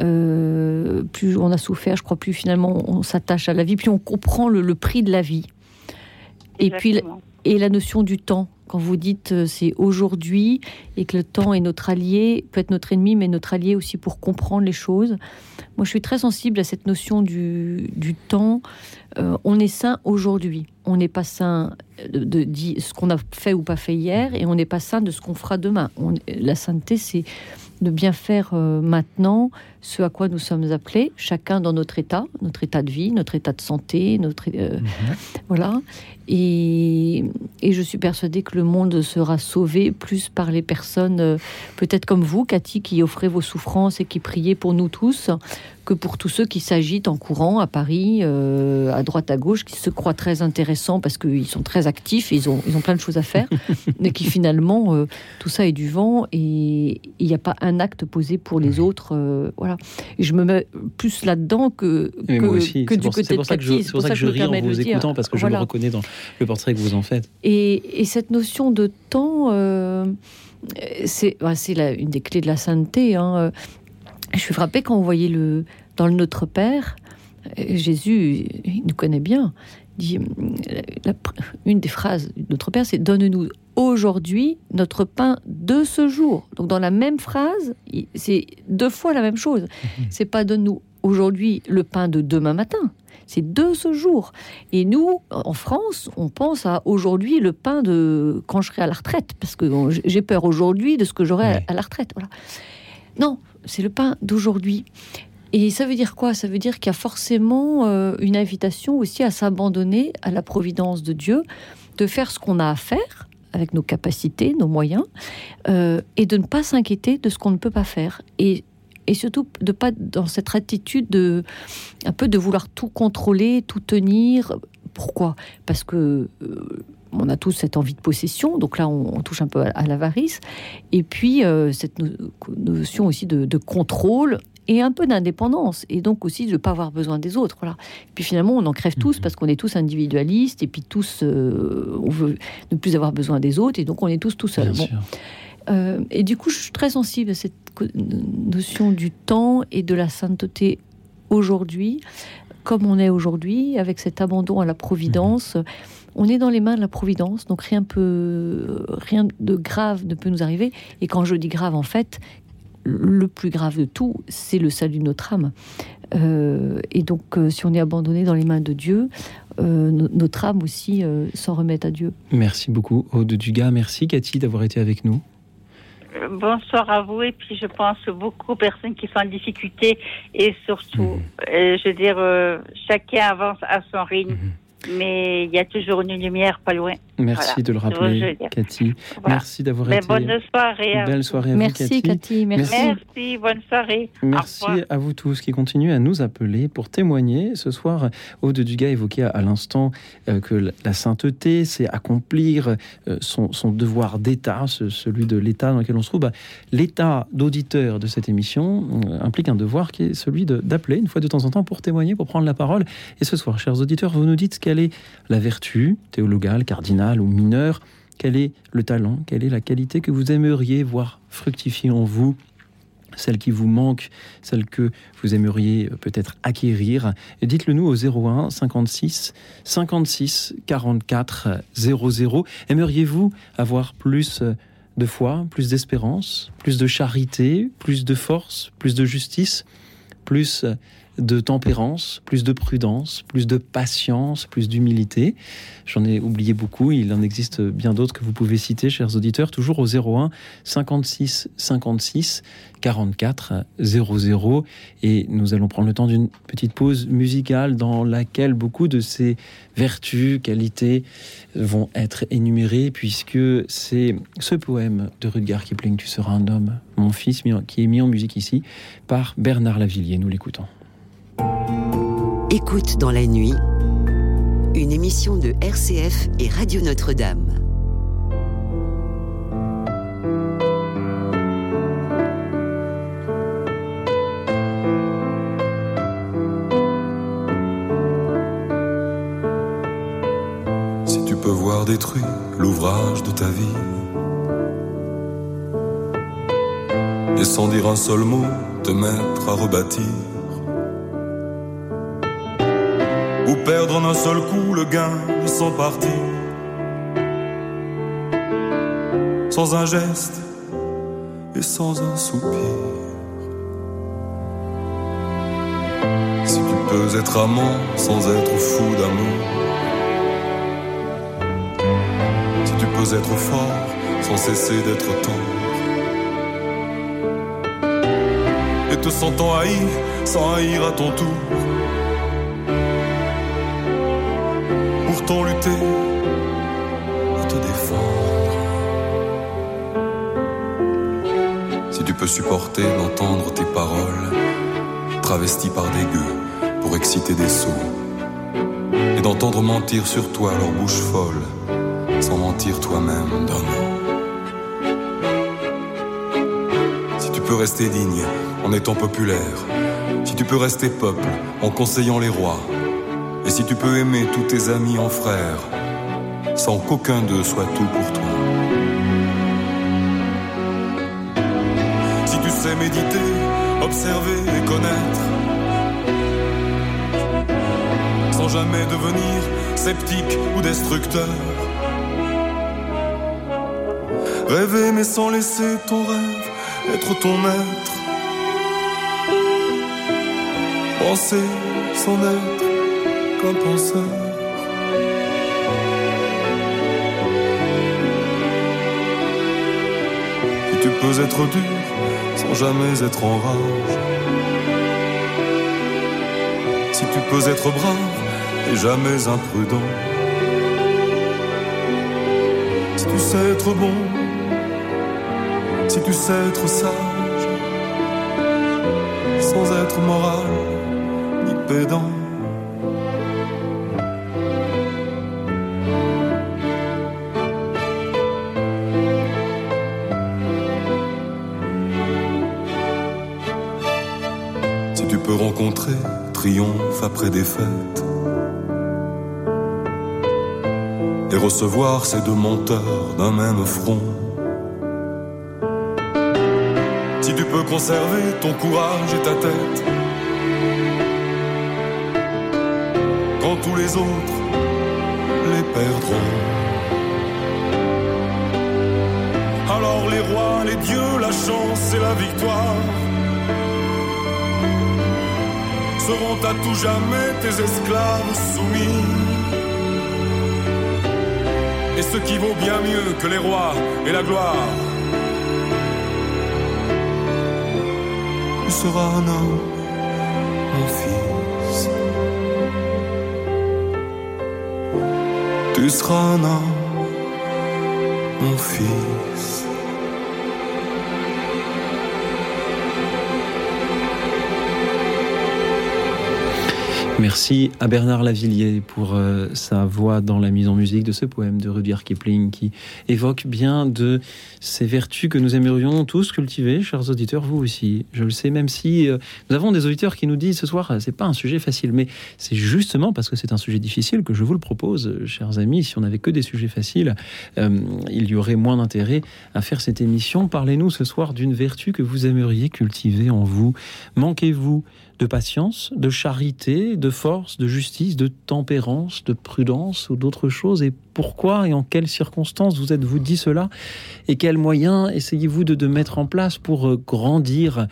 euh, plus on a souffert, je crois, plus finalement on s'attache à la vie, puis on comprend le, le prix de la vie. Et puis, et la notion du temps. Quand vous dites euh, c'est aujourd'hui et que le temps est notre allié, peut être notre ennemi, mais notre allié aussi pour comprendre les choses. Moi, je suis très sensible à cette notion du, du temps. Euh, on est saint aujourd'hui. On n'est pas saint de, ce qu'on a fait ou pas fait hier, et on n'est pas saint de ce qu'on fera demain. La sainteté, c'est de bien faire euh, maintenant ce à quoi nous sommes appelés, chacun dans notre état, notre état de vie, notre état de santé, notre euh, mmh. voilà. Et, et, je suis persuadée que le monde sera sauvé plus par les personnes, euh, peut-être comme vous, Cathy, qui offrez vos souffrances et qui priez pour nous tous, que pour tous ceux qui s'agitent en courant à Paris, euh, à droite à gauche, qui se croient très intéressants parce qu'ils sont très actifs, ils ont, ils ont plein de choses à faire, mais qui finalement, euh, tout ça est du vent et il n'y a pas un acte posé pour les autres. Euh, voilà. Et je me mets plus là-dedans que, que, aussi. que du pour, côté de C'est pour ça que je, ris en vous écoutant, parce que voilà. je me reconnais dans le portrait que vous en faites. Et, et cette notion de temps, c'est bah, une des clés de la sainteté. Hein. Je suis frappée quand vous voyez le, dans le Notre Père, Jésus, il nous connaît bien, dit, la, une des phrases de Notre Père, c'est Donne-nous aujourd'hui notre pain de ce jour. Donc dans la même phrase, c'est deux fois la même chose. C'est pas Donne-nous aujourd'hui le pain de demain matin. C'est de ce jour. Et nous, en France, on pense à aujourd'hui le pain de quand je serai à la retraite, parce que j'ai peur aujourd'hui de ce que j'aurai ouais. à la retraite. Voilà. Non, c'est le pain d'aujourd'hui. Et ça veut dire quoi? Ça veut dire qu'il y a forcément euh, une invitation aussi à s'abandonner à la providence de Dieu, de faire ce qu'on a à faire avec nos capacités, nos moyens, euh, et de ne pas s'inquiéter de ce qu'on ne peut pas faire. Et, surtout de pas dans cette attitude de un peu de vouloir tout contrôler, tout tenir. Pourquoi? Parce que euh, on a tous cette envie de possession, donc là on, on touche un peu à, à l'avarice, et puis euh, cette no notion aussi de, de, contrôle et un peu d'indépendance, et donc aussi de ne pas avoir besoin des autres. Voilà. Et puis finalement on en crève tous mmh. parce qu'on est tous individualistes, et puis tous euh, on veut ne plus avoir besoin des autres, et donc on est tous tout seuls. Bon. Euh, et du coup je suis très sensible à cette notion du temps et de la sainteté aujourd'hui, comme on est aujourd'hui, avec cet abandon à la providence. Mmh on est dans les mains de la providence, donc rien peut, rien de grave ne peut nous arriver. Et quand je dis grave, en fait, le plus grave de tout, c'est le salut de notre âme. Euh, et donc, euh, si on est abandonné dans les mains de Dieu, euh, notre âme aussi euh, s'en remet à Dieu. Merci beaucoup, Aude Dugas. Merci, Cathy, d'avoir été avec nous. Bonsoir à vous et puis je pense beaucoup aux personnes qui sont en difficulté et surtout, mmh. je veux dire, chacun avance à son rythme. Mmh mais il y a toujours une lumière pas loin. Merci voilà. de le rappeler, Cathy. Voilà. Merci d'avoir été. Bonne soirée. Belle soirée à merci, vous, Cathy. Cathy. Merci. merci. Bonne soirée. Merci à vous tous qui continuez à nous appeler pour témoigner. Ce soir, Aude Dugas évoquait à l'instant euh, que la sainteté, c'est accomplir euh, son, son, devoir d'État, ce, celui de l'État dans lequel on se trouve. Bah, L'État d'auditeur de cette émission euh, implique un devoir qui est celui d'appeler une fois de temps en temps pour témoigner, pour prendre la parole. Et ce soir, chers auditeurs, vous nous dites quelle est la vertu théologale, cardinale ou mineure, quel est le talent, quelle est la qualité que vous aimeriez voir fructifier en vous, celle qui vous manque, celle que vous aimeriez peut-être acquérir. Dites-le nous au 01 56 56 44 00. Aimeriez-vous avoir plus de foi, plus d'espérance, plus de charité, plus de force, plus de justice, plus de tempérance, plus de prudence, plus de patience, plus d'humilité. J'en ai oublié beaucoup, il en existe bien d'autres que vous pouvez citer, chers auditeurs, toujours au 01 56 56 44 00. Et nous allons prendre le temps d'une petite pause musicale dans laquelle beaucoup de ces vertus, qualités vont être énumérées, puisque c'est ce poème de Rudgar Kipling, Tu seras un homme, mon fils, qui est mis en musique ici par Bernard Lavillier. Nous l'écoutons. Écoute dans la nuit, une émission de RCF et Radio Notre-Dame. Si tu peux voir détruit l'ouvrage de ta vie, et sans dire un seul mot, te mettre à rebâtir ou perdre en un seul coup le gain de son parti. sans un geste et sans un soupir. Si tu peux être amant sans être fou d'amour. Si tu peux être fort sans cesser d'être tendre. Et te sentant haï sans haïr à ton tour. Lutter te défendre. Si tu peux supporter d'entendre tes paroles travesties par des gueux pour exciter des sots et d'entendre mentir sur toi leur bouche folle sans mentir toi-même d'un mot. Si tu peux rester digne en étant populaire, si tu peux rester peuple en conseillant les rois, si tu peux aimer tous tes amis en frères, sans qu'aucun d'eux soit tout pour toi. Si tu sais méditer, observer et connaître, sans jamais devenir sceptique ou destructeur. Rêver mais sans laisser ton rêve être ton maître. Penser sans être qu'un penseur. Si tu peux être dur sans jamais être en rage. Si tu peux être brave et jamais imprudent. Si tu sais être bon, si tu sais être sage, sans être moral ni pédant. Triomphe après défaite et recevoir ces deux menteurs d'un même front. Si tu peux conserver ton courage et ta tête quand tous les autres les perdront. Alors les rois, les dieux, la chance et la victoire seront à tout jamais tes esclaves soumis. Et ce qui vaut bien mieux que les rois et la gloire, tu seras un homme, mon fils. Tu seras un homme, mon fils. Merci à Bernard Lavillier pour euh, sa voix dans la mise en musique de ce poème de Rudyard Kipling qui évoque bien de ces vertus que nous aimerions tous cultiver, chers auditeurs, vous aussi. Je le sais, même si euh, nous avons des auditeurs qui nous disent ce soir, c'est pas un sujet facile, mais c'est justement parce que c'est un sujet difficile que je vous le propose, chers amis. Si on n'avait que des sujets faciles, euh, il y aurait moins d'intérêt à faire cette émission. Parlez-nous ce soir d'une vertu que vous aimeriez cultiver en vous. Manquez-vous de patience, de charité, de force, de justice, de tempérance, de prudence ou d'autres choses? Et pourquoi et en quelles circonstances vous êtes-vous dit cela? Et quels moyens essayez-vous de, mettre en place pour euh, grandir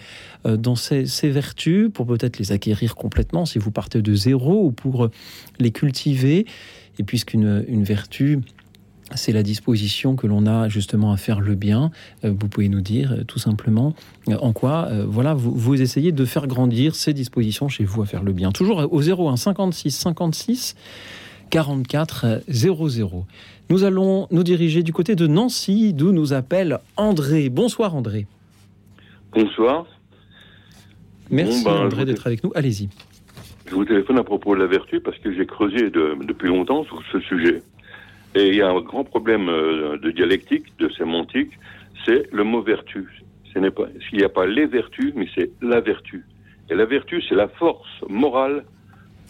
euh, dans ces, ces vertus, pour peut-être les acquérir complètement si vous partez de zéro ou pour euh, les cultiver? Et puisqu'une une vertu c'est la disposition que l'on a justement à faire le bien. Euh, vous pouvez nous dire euh, tout simplement euh, en quoi, voilà, vous, vous, essayez de faire grandir ces dispositions chez vous à faire le bien. Toujours au 01 56 56 44 00. Nous allons nous diriger du côté de Nancy, d'où nous appelle André. Bonsoir André. Bonsoir. Merci bon, ben, André d'être avec nous. Allez-y. Je vous téléphone à propos de la vertu parce que j'ai creusé de, depuis longtemps sur ce sujet. Et il y a un grand problème de dialectique, de sémantique, c'est le mot vertu. Ce n'est pas, s'il n'y a pas les vertus, mais c'est la vertu. Et la vertu, c'est la force morale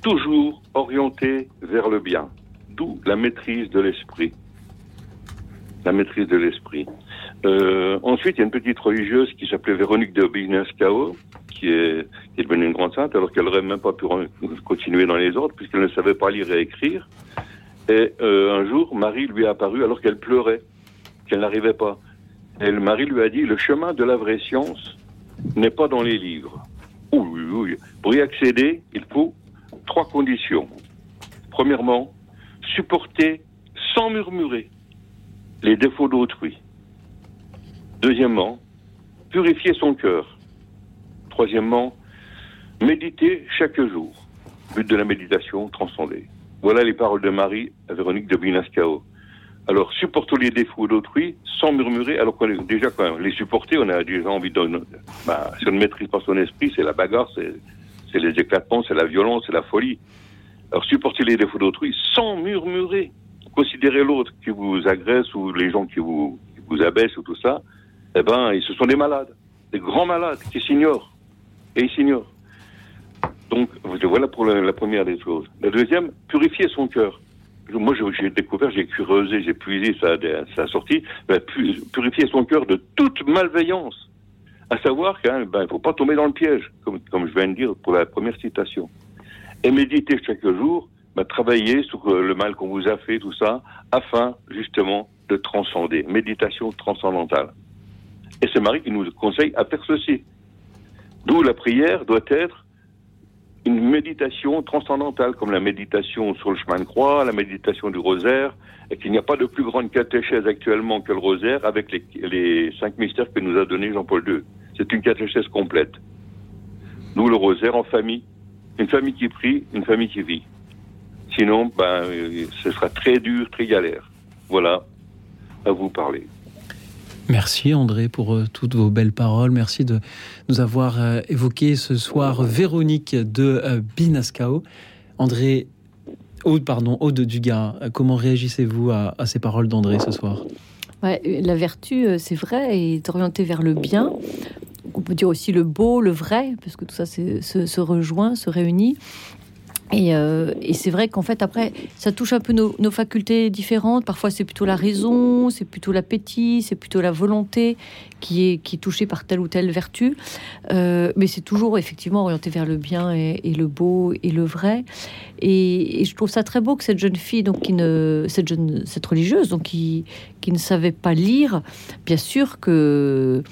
toujours orientée vers le bien. D'où la maîtrise de l'esprit. La maîtrise de l'esprit. Euh, ensuite, il y a une petite religieuse qui s'appelait Véronique de est, qui est devenue une grande sainte, alors qu'elle n'aurait même pas pu continuer dans les ordres, puisqu'elle ne savait pas lire et écrire. Et euh, un jour, Marie lui est apparue alors qu'elle pleurait, qu'elle n'arrivait pas. Et le mari lui a dit, le chemin de la vraie science n'est pas dans les livres. Oui, oui, oui. Pour y accéder, il faut trois conditions. Premièrement, supporter sans murmurer les défauts d'autrui. Deuxièmement, purifier son cœur. Troisièmement, méditer chaque jour. But de la méditation, transcender. Voilà les paroles de Marie à Véronique de Binascao. Alors, supportons les défauts d'autrui sans murmurer, alors qu'on est déjà quand même les supporter, on a déjà envie de... Bah, si on ne maîtrise pas son esprit, c'est la bagarre, c'est, les éclatements, c'est la violence, c'est la folie. Alors, supporter les défauts d'autrui sans murmurer. Considérer l'autre qui vous agresse ou les gens qui vous, qui vous abaissent ou tout ça, eh ben, ils, ce sont des malades, des grands malades qui s'ignorent. Et ils s'ignorent. Donc, voilà pour la, première des choses. La deuxième, purifier son cœur moi j'ai découvert, j'ai creusé, j'ai puisé sa, sa sortie, ben, purifier son cœur de toute malveillance. À savoir qu'il ben, ne faut pas tomber dans le piège, comme, comme je viens de dire pour la première citation. Et méditer chaque jour, ben, travailler sur euh, le mal qu'on vous a fait, tout ça, afin justement de transcender. Méditation transcendantale. Et c'est Marie qui nous conseille à faire ceci. D'où la prière doit être une méditation transcendantale, comme la méditation sur le chemin de croix, la méditation du rosaire, et qu'il n'y a pas de plus grande catéchèse actuellement que le rosaire avec les, les cinq mystères que nous a donné Jean-Paul II. C'est une catéchèse complète. Nous, le rosaire en famille. Une famille qui prie, une famille qui vit. Sinon, ben, ce sera très dur, très galère. Voilà, à vous parler. Merci André pour euh, toutes vos belles paroles. Merci de nous avoir euh, évoqué ce soir Véronique de euh, Binascao. André, Aude, pardon, Aude Dugas, comment réagissez-vous à, ces paroles d'André ce soir? La vertu, c'est vrai, est orientée vers le bien. On peut dire aussi le beau, le vrai, parce que tout ça se rejoint, se réunit. Euh, et, c'est vrai qu'en fait, après, ça touche un peu nos, facultés différentes. Parfois, c'est plutôt la raison, c'est plutôt l'appétit, c'est plutôt la volonté qui est, qui est touchée par telle ou telle vertu. Euh, mais c'est toujours effectivement orienté vers le bien et, le beau et le vrai. Et, je trouve ça très beau que cette jeune fille, donc qui ne, cette jeune, cette religieuse, donc qui, qui ne savait pas lire, bien sûr que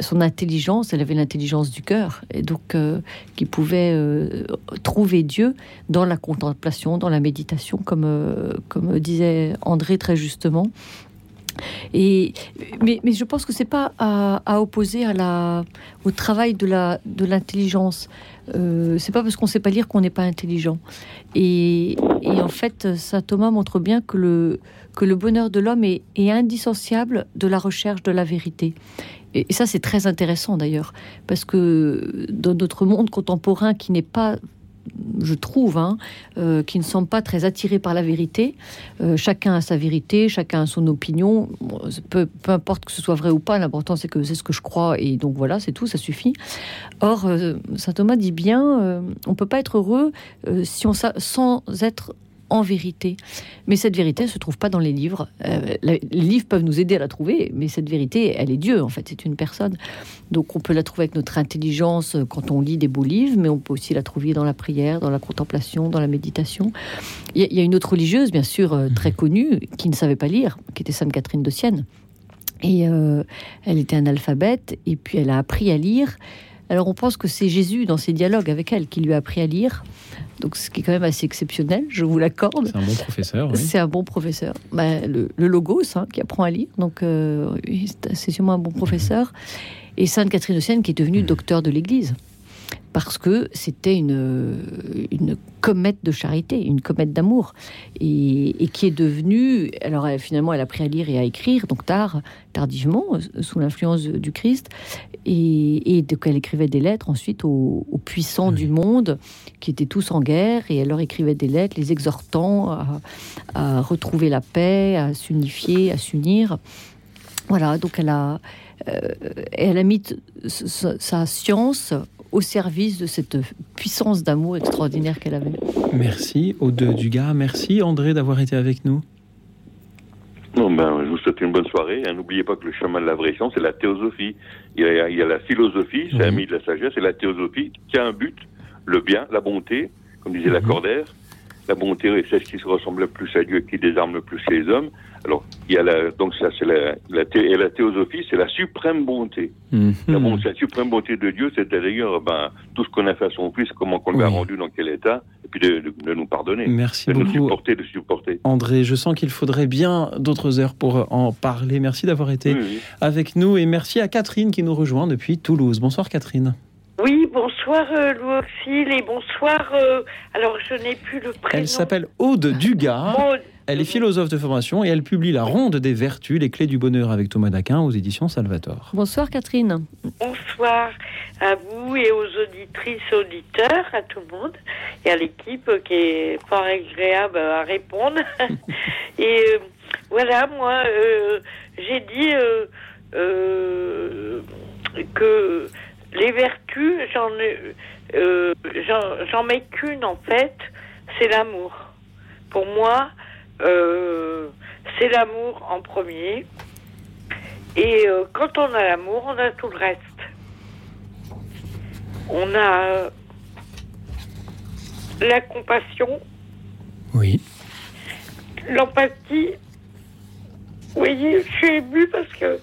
son intelligence, elle avait l'intelligence du cœur, et donc euh, qui pouvait euh, trouver Dieu dans la contemplation, dans la méditation, comme, euh, comme disait André très justement. Et, mais, mais je pense que c'est pas à, opposer à la, au travail de la de l'intelligence. c'est pas parce qu'on sait pas lire qu'on n'est pas intelligent. Et, et, en fait, saint Thomas montre bien que le que le bonheur de l'homme est, est indissociable de la recherche de la vérité. Et, ça, c'est très intéressant d'ailleurs, parce que dans notre monde contemporain qui n'est pas je trouve, hein, euh, qui ne semble pas très attiré par la vérité. Euh, chacun a sa vérité, chacun a son opinion. Peu, peu importe que ce soit vrai ou pas, l'important c'est que c'est ce que je crois et donc voilà, c'est tout, ça suffit. Or, euh, saint Thomas dit bien, on peut pas être heureux si on sans être en vérité. Mais cette vérité ne se trouve pas dans les livres. Euh, les livres peuvent nous aider à la trouver, mais cette vérité, elle est Dieu, en fait, c'est une personne. Donc on peut la trouver avec notre intelligence euh, quand on lit des beaux livres, mais on peut aussi la trouver dans la prière, dans la contemplation, dans la méditation. Il y, a une autre religieuse, bien sûr, euh, très connue, qui ne savait pas lire, qui était Sainte Catherine de Sienne. Et elle était analphabète, et puis elle a appris à lire. Alors on pense que c'est Jésus, dans ses dialogues avec elle, qui lui a appris à lire donc ce qui est quand même assez exceptionnel, je vous l'accorde. C'est un bon professeur. C'est un bon professeur. Bah, le, Logos, hein, qui apprend à lire, donc euh, c'est sûrement un bon professeur. Et Sainte Catherine de Sienne, qui est devenue docteur de l'Église parce que c'était une, une comète de charité, une comète d'amour, et, qui est devenue, alors finalement elle a appris à lire et à écrire, donc tard, tardivement, sous l'influence du Christ, et, donc elle écrivait des lettres ensuite aux, puissants du monde, qui étaient tous en guerre, et elle leur écrivait des lettres, les exhortant à, retrouver la paix, à s'unifier, à s'unir. Voilà, donc elle a, euh, elle a mis sa science au service de cette puissance d'amour extraordinaire qu'elle avait. Merci Aude Dugas, merci André d'avoir été avec nous. Non, ben, je vous souhaite une bonne soirée. N'oubliez pas que le chemin de la vraie science, c'est la théosophie. Il y a, il y a la philosophie, c'est ami de la sagesse, et la théosophie qui a un but, le bien, la bonté, comme disait la mhm. La bonté, c'est ce qui se ressemble le plus à Dieu, qui désarme le plus les hommes. Alors, il y a la, donc ça, c'est la, la, la théosophie, c'est la suprême bonté. Mhm. La, bon, la suprême bonté de Dieu, c'est d'ailleurs ben, tout ce qu'on a fait à son Fils, comment qu'on lui a Oui. rendu, dans quel état, et puis de, de- de nous pardonner, Merci de nous supporter, de supporter. André, je sens qu'il faudrait bien d'autres heures pour en parler. Merci d'avoir été Oui, oui. avec nous et merci à Catherine qui nous rejoint depuis Toulouse. Bonsoir Catherine. Oui, bonsoir euh, Louis Auxil et bonsoir. euh, alors je n'ai plus le prénom. Elle s'appelle Aude Dugas. Maud. Elle est philosophe de formation et elle publie La Ronde des Vertus, les clés du bonheur avec Thomas d'Aquin aux éditions Salvator. Bonsoir Catherine. Bonsoir à vous et aux auditrices, auditeurs, à tout le monde et à l'équipe qui est fort agréable à répondre. et euh, voilà, moi, euh, j'ai dit euh, euh, que les vertus, j'en euh, j'en j'en mets qu'une en fait, c'est l'amour. Pour moi, euh, c'est l'amour en premier. Et euh, quand on a l'amour, on a tout le reste. On a la compassion, Oui. l'empathie. Voyez, je suis émue parce que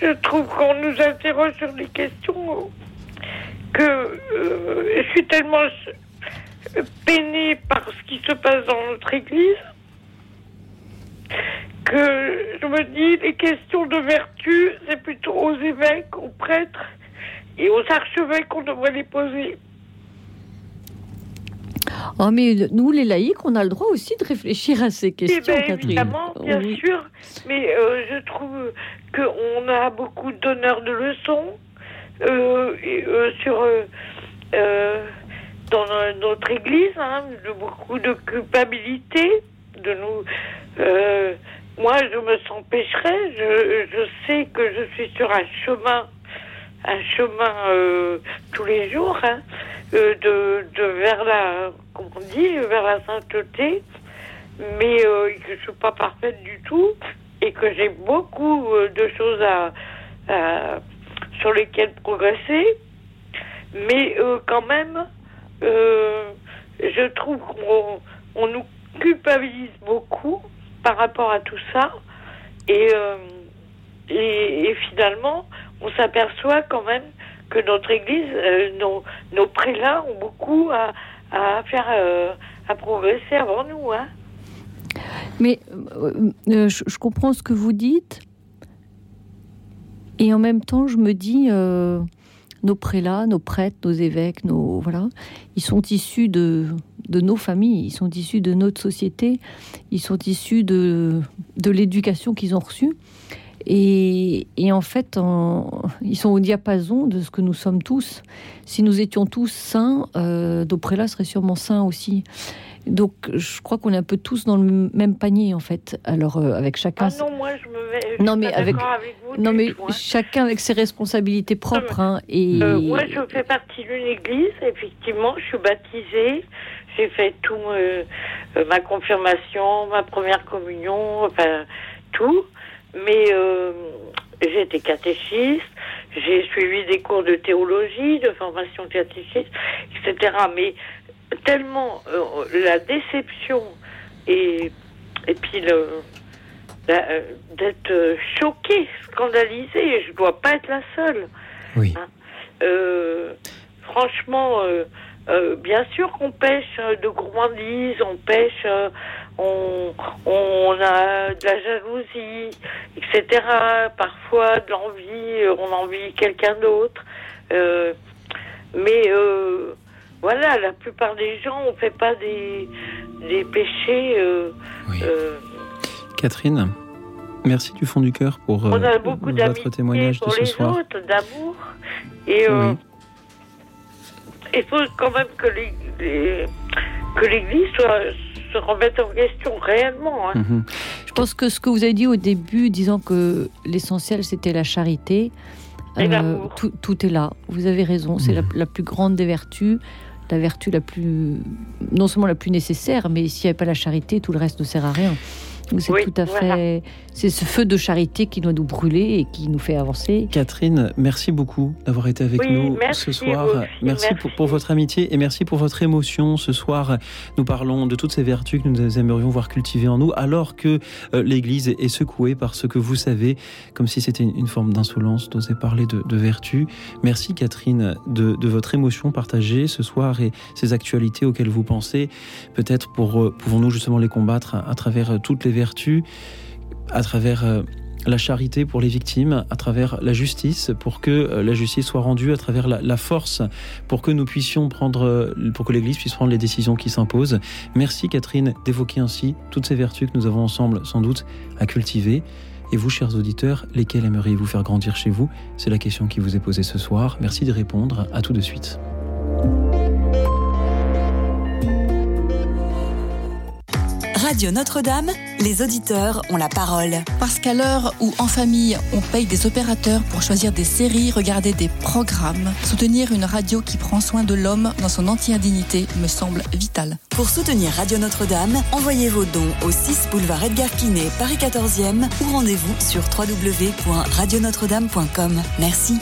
je trouve qu'on nous interroge sur des questions que euh, je suis tellement peinée par ce qui se passe dans notre Église que je me dis les questions de vertu, c'est plutôt aux évêques, aux prêtres et aux archevêques qu'on devrait les poser. Oh, mais nous, les laïcs, on a le droit aussi de réfléchir à ces Eh questions, ben, évidemment, bien Oui. sûr, mais euh, je trouve qu'on a beaucoup d'honneur de leçons euh, euh, sur euh, euh, dans no- notre Église, hein, de beaucoup de culpabilité, de nous. moi, je me sens. Je, je sais que je suis sur un chemin, un chemin euh, tous les jours, hein, de, de vers la, on dit, vers la sainteté mais euh, que je suis pas parfaite du tout et que j'ai beaucoup euh, de choses à, sur lesquelles progresser. Mais euh, quand même, je trouve qu'on on nous culpabilise beaucoup par rapport à tout ça. Et, et, finalement, on s'aperçoit quand même que notre Église, nos, nos prélats ont beaucoup à, à faire, euh, à progresser avant nous. Hein. Mais euh, euh, je, comprends ce que vous dites. Et en même temps, je me dis, nos prélats, nos prêtres, nos évêques, nos voilà, ils sont issus de, de nos familles, ils sont issus de notre société, ils sont issus de, de l'éducation qu'ils ont reçue. Et, et en fait, en- ils sont au diapason de ce que nous sommes tous. Si nous étions tous saints, euh, nos prélats seraient sûrement saints aussi. Donc, je crois qu'on est un peu tous dans le même panier, en fait. Alors, euh, avec chacun. Ah non, moi je me mets. je Non, mais avec- vous Non, mais tout, hein. chacun avec ses responsabilités propres. hein, et Euh, moi, je fais partie d'une église, effectivement, je suis baptisée, j'ai fait tout, euh, ma confirmation, ma première communion, enfin, tout. Mais euh, j'ai été catéchiste, j'ai suivi des cours de théologie, de formation catéchiste, etc. Mais tellement euh, la déception et, et puis le, la- euh, d'être euh, choquée, scandalisée, je dois pas être la seule. Oui. Hein. Euh, franchement, bien sûr qu'on pêche de gourmandise, on pêche, on, on a de la jalousie, etc. Parfois de l'envie, euh, on envie quelqu'un d'autre. Euh, mais euh, voilà, la plupart des gens, on fait pas des, des péchés. euh, Oui. Catherine, merci du fond du cœur pour on a beaucoup votre témoignage de pour ce les soir. autres, d'amour. Et Oui. il faut quand même que les- les- que l'Église soit se remette en question réellement. hein. Mhm. je pense que ce que vous avez dit au début, disant que l'essentiel c'était la charité, euh, Et l'amour. tout, tout est là. Vous avez raison. C'est la, la plus grande des vertus, la vertu la plus, non seulement la plus nécessaire, mais s'il n'y avait pas la charité, tout le reste ne sert à rien. C'est Oui, tout à voilà. fait. C'est ce feu de charité qui doit nous brûler et qui nous fait avancer. Catherine, merci beaucoup d'avoir été avec Oui, nous merci, ce soir. merci, Pour, merci. pour votre amitié et merci pour votre émotion. Ce soir, nous parlons de toutes ces vertus que nous aimerions voir cultivées en nous, alors que euh, l'Église est, secouée par ce que vous savez, comme si c'était une, une forme d'insolence d'oser parler de, de vertu. Merci Catherine de, de votre émotion partagée ce soir et ces actualités auxquelles vous pensez. Peut-être pour euh, pouvons-nous justement les combattre à, à travers euh, toutes les vertus, à travers euh, la charité pour les victimes, à travers la justice, pour que euh, la justice soit rendue, à travers la, force, pour que nous puissions prendre, euh, pour que l'Église puisse prendre les décisions qui s'imposent. Merci Catherine d'évoquer ainsi toutes ces vertus que nous avons ensemble sans doute à cultiver. Et vous, chers auditeurs, lesquelles aimeriez-vous faire grandir chez vous? C'est la question qui vous est posée ce soir. Merci de répondre. À tout de suite. Radio Notre-Dame, les auditeurs ont la parole. Parce qu'à l'heure où en famille on paye des opérateurs pour choisir des séries, regarder des programmes, soutenir une radio qui prend soin de l'homme dans son entière dignité me semble vital. Pour soutenir Radio Notre-Dame, envoyez vos dons au 6 boulevard Edgar Quinet, Paris 14e ou rendez-vous sur www.radionotre-dame.com. Merci.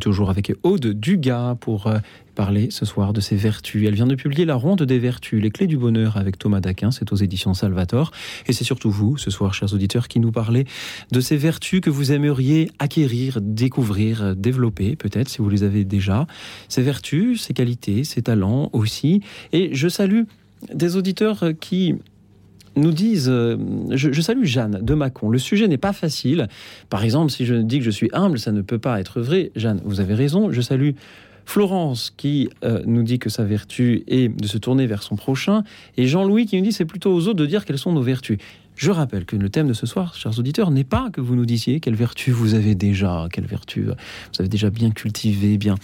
Toujours avec Aude Dugas pour euh, parler ce soir de ses vertus. Elle vient de publier La Ronde des Vertus, les clés du bonheur avec Thomas Daquin, c'est aux éditions Salvator. Et c'est surtout vous, ce soir, chers auditeurs, qui nous parlez de ces vertus que vous aimeriez acquérir, découvrir, développer, peut-être si vous les avez déjà. Ces vertus, ces qualités, ces talents aussi. Et je salue des auditeurs qui nous disent, euh, je, salue Jeanne de Mâcon, le sujet n'est pas facile. Par exemple, si je dis que je suis humble, ça ne peut pas être vrai. Jeanne, vous avez raison. Je salue Florence qui euh, nous dit que sa vertu est de se tourner vers son prochain, et Jean-Louis qui nous dit c'est plutôt aux autres de dire quelles sont nos vertus. Je rappelle que le thème de ce soir, chers auditeurs, n'est pas que vous nous disiez quelles vertus vous avez déjà, quelles vertus vous avez déjà bien cultivées, bien,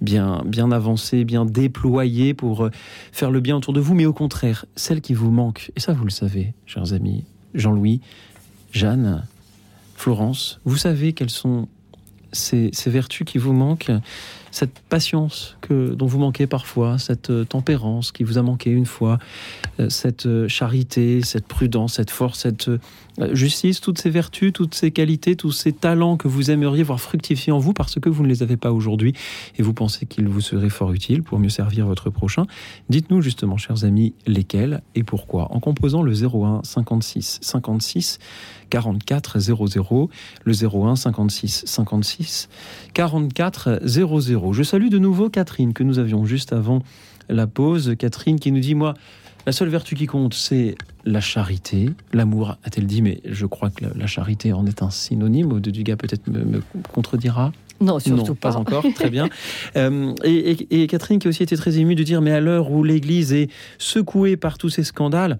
bien, bien avancées, bien déployées pour euh, faire le bien autour de vous, mais au contraire, celles qui vous manquent. Et ça, vous le savez, chers amis. Jean-Louis, Jeanne, Florence, vous savez quelles sont ces vertus qui vous manquent cette patience que, dont vous manquez parfois, cette euh, tempérance qui vous a manqué une fois, euh, cette euh, charité, cette prudence, cette force, cette justice, toutes ces vertus, toutes ces qualités, tous ces talents que vous aimeriez voir fructifier en vous parce que vous ne les avez pas aujourd'hui et vous pensez qu'ils vous seraient fort utiles pour mieux servir votre prochain. Dites-nous justement, chers amis, lesquels et pourquoi en composant le 01 56 56 44 00, le 01 56 56 44 00. Je salue de nouveau Catherine que nous avions juste avant la pause. Catherine qui nous dit Moi, la seule vertu qui compte, c'est la charité. L'amour, a-t-elle dit, mais je crois que la, la charité en est un synonyme. Aude Dugas peut-être me, me contredira. Non, surtout non, pas. pas encore. Très bien. Euh, et, et- et Catherine qui a aussi été très émue de dire, mais à l'heure où l'Église est secouée par tous ces scandales,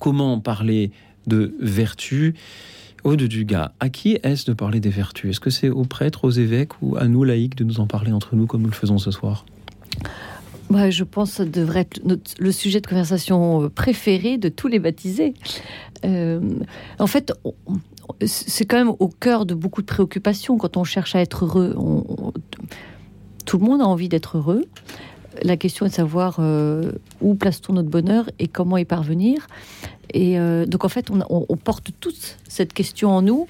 comment parler de vertu? Aude Dugas, à qui est-ce de parler des vertus? Est-ce que c'est aux prêtres, aux évêques ou à nous, laïcs, de nous en parler entre nous comme nous le faisons ce soir? Ouais, je pense que ça devrait être notre- le sujet de conversation préféré de tous les baptisés. Euh, en fait, c'est quand même au cœur de beaucoup de préoccupations quand on cherche à être heureux. Tout le monde a envie d'être heureux. La question est de savoir euh, où place-t-on notre bonheur et comment y parvenir. Et euh, donc en fait, on, porte toute cette question en nous.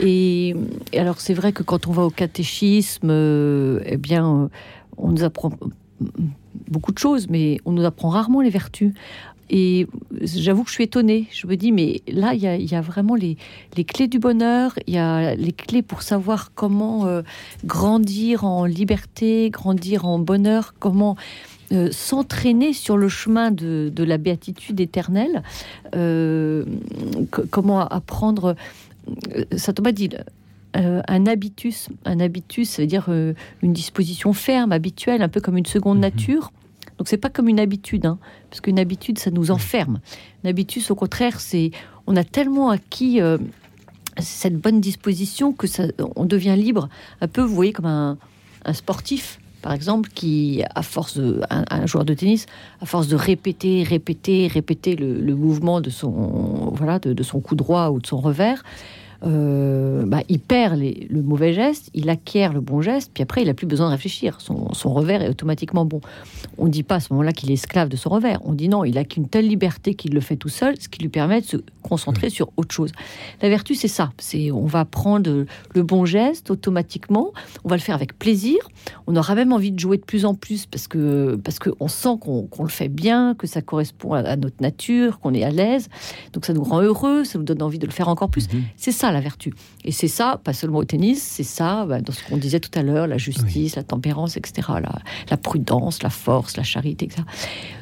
Et, alors c'est vrai que quand on va au catéchisme, euh, eh bien, euh, on nous apprend beaucoup de choses, mais on nous apprend rarement les vertus. Et j'avoue que je suis étonnée. Je me dis, mais là, il y a, y a vraiment les, les clés du bonheur, il y a les clés pour savoir comment euh, grandir en liberté, grandir en bonheur, comment euh, s'entraîner sur le chemin de, de la béatitude éternelle, euh, co- comment apprendre. Saint Thomas dit euh, un habitus. Un habitus, ça veut dire euh, une disposition ferme, habituelle, un peu comme une seconde nature. Donc c'est pas comme une habitude, hein, parce qu'une habitude, ça nous enferme. Une habitus, au contraire, c'est on a tellement acquis euh, cette bonne disposition que ça, on devient libre, un peu, vous voyez, comme un, un sportif, par exemple, qui, à force de, un, un joueur de tennis, à force de répéter, répéter, répéter le, le mouvement de son, voilà, de, de son coup droit ou de son revers, euh, bah, il perd les- le mauvais geste, il acquiert le bon geste, puis après, il n'a plus besoin de réfléchir. Son, son revers est automatiquement bon. On ne dit pas à ce moment-là qu'il est esclave de son revers. On dit non, il a qu'une telle liberté qu'il le fait tout seul, ce qui lui permet de se concentrer sur autre chose. La vertu, c'est ça. C'est on va prendre le bon geste automatiquement, on va le faire avec plaisir. On aura même envie de jouer de plus en plus parce que parce qu'on sent qu'on le fait bien, que ça correspond à, à notre nature, qu'on est à l'aise. Donc ça nous rend heureux, ça nous donne envie de le faire encore plus. C'est ça la vertu. Et c'est ça, pas seulement au tennis, c'est ça bah, dans ce qu'on disait tout à l'heure, la justice, la tempérance, etc. La, la prudence, la force, la charité, etc.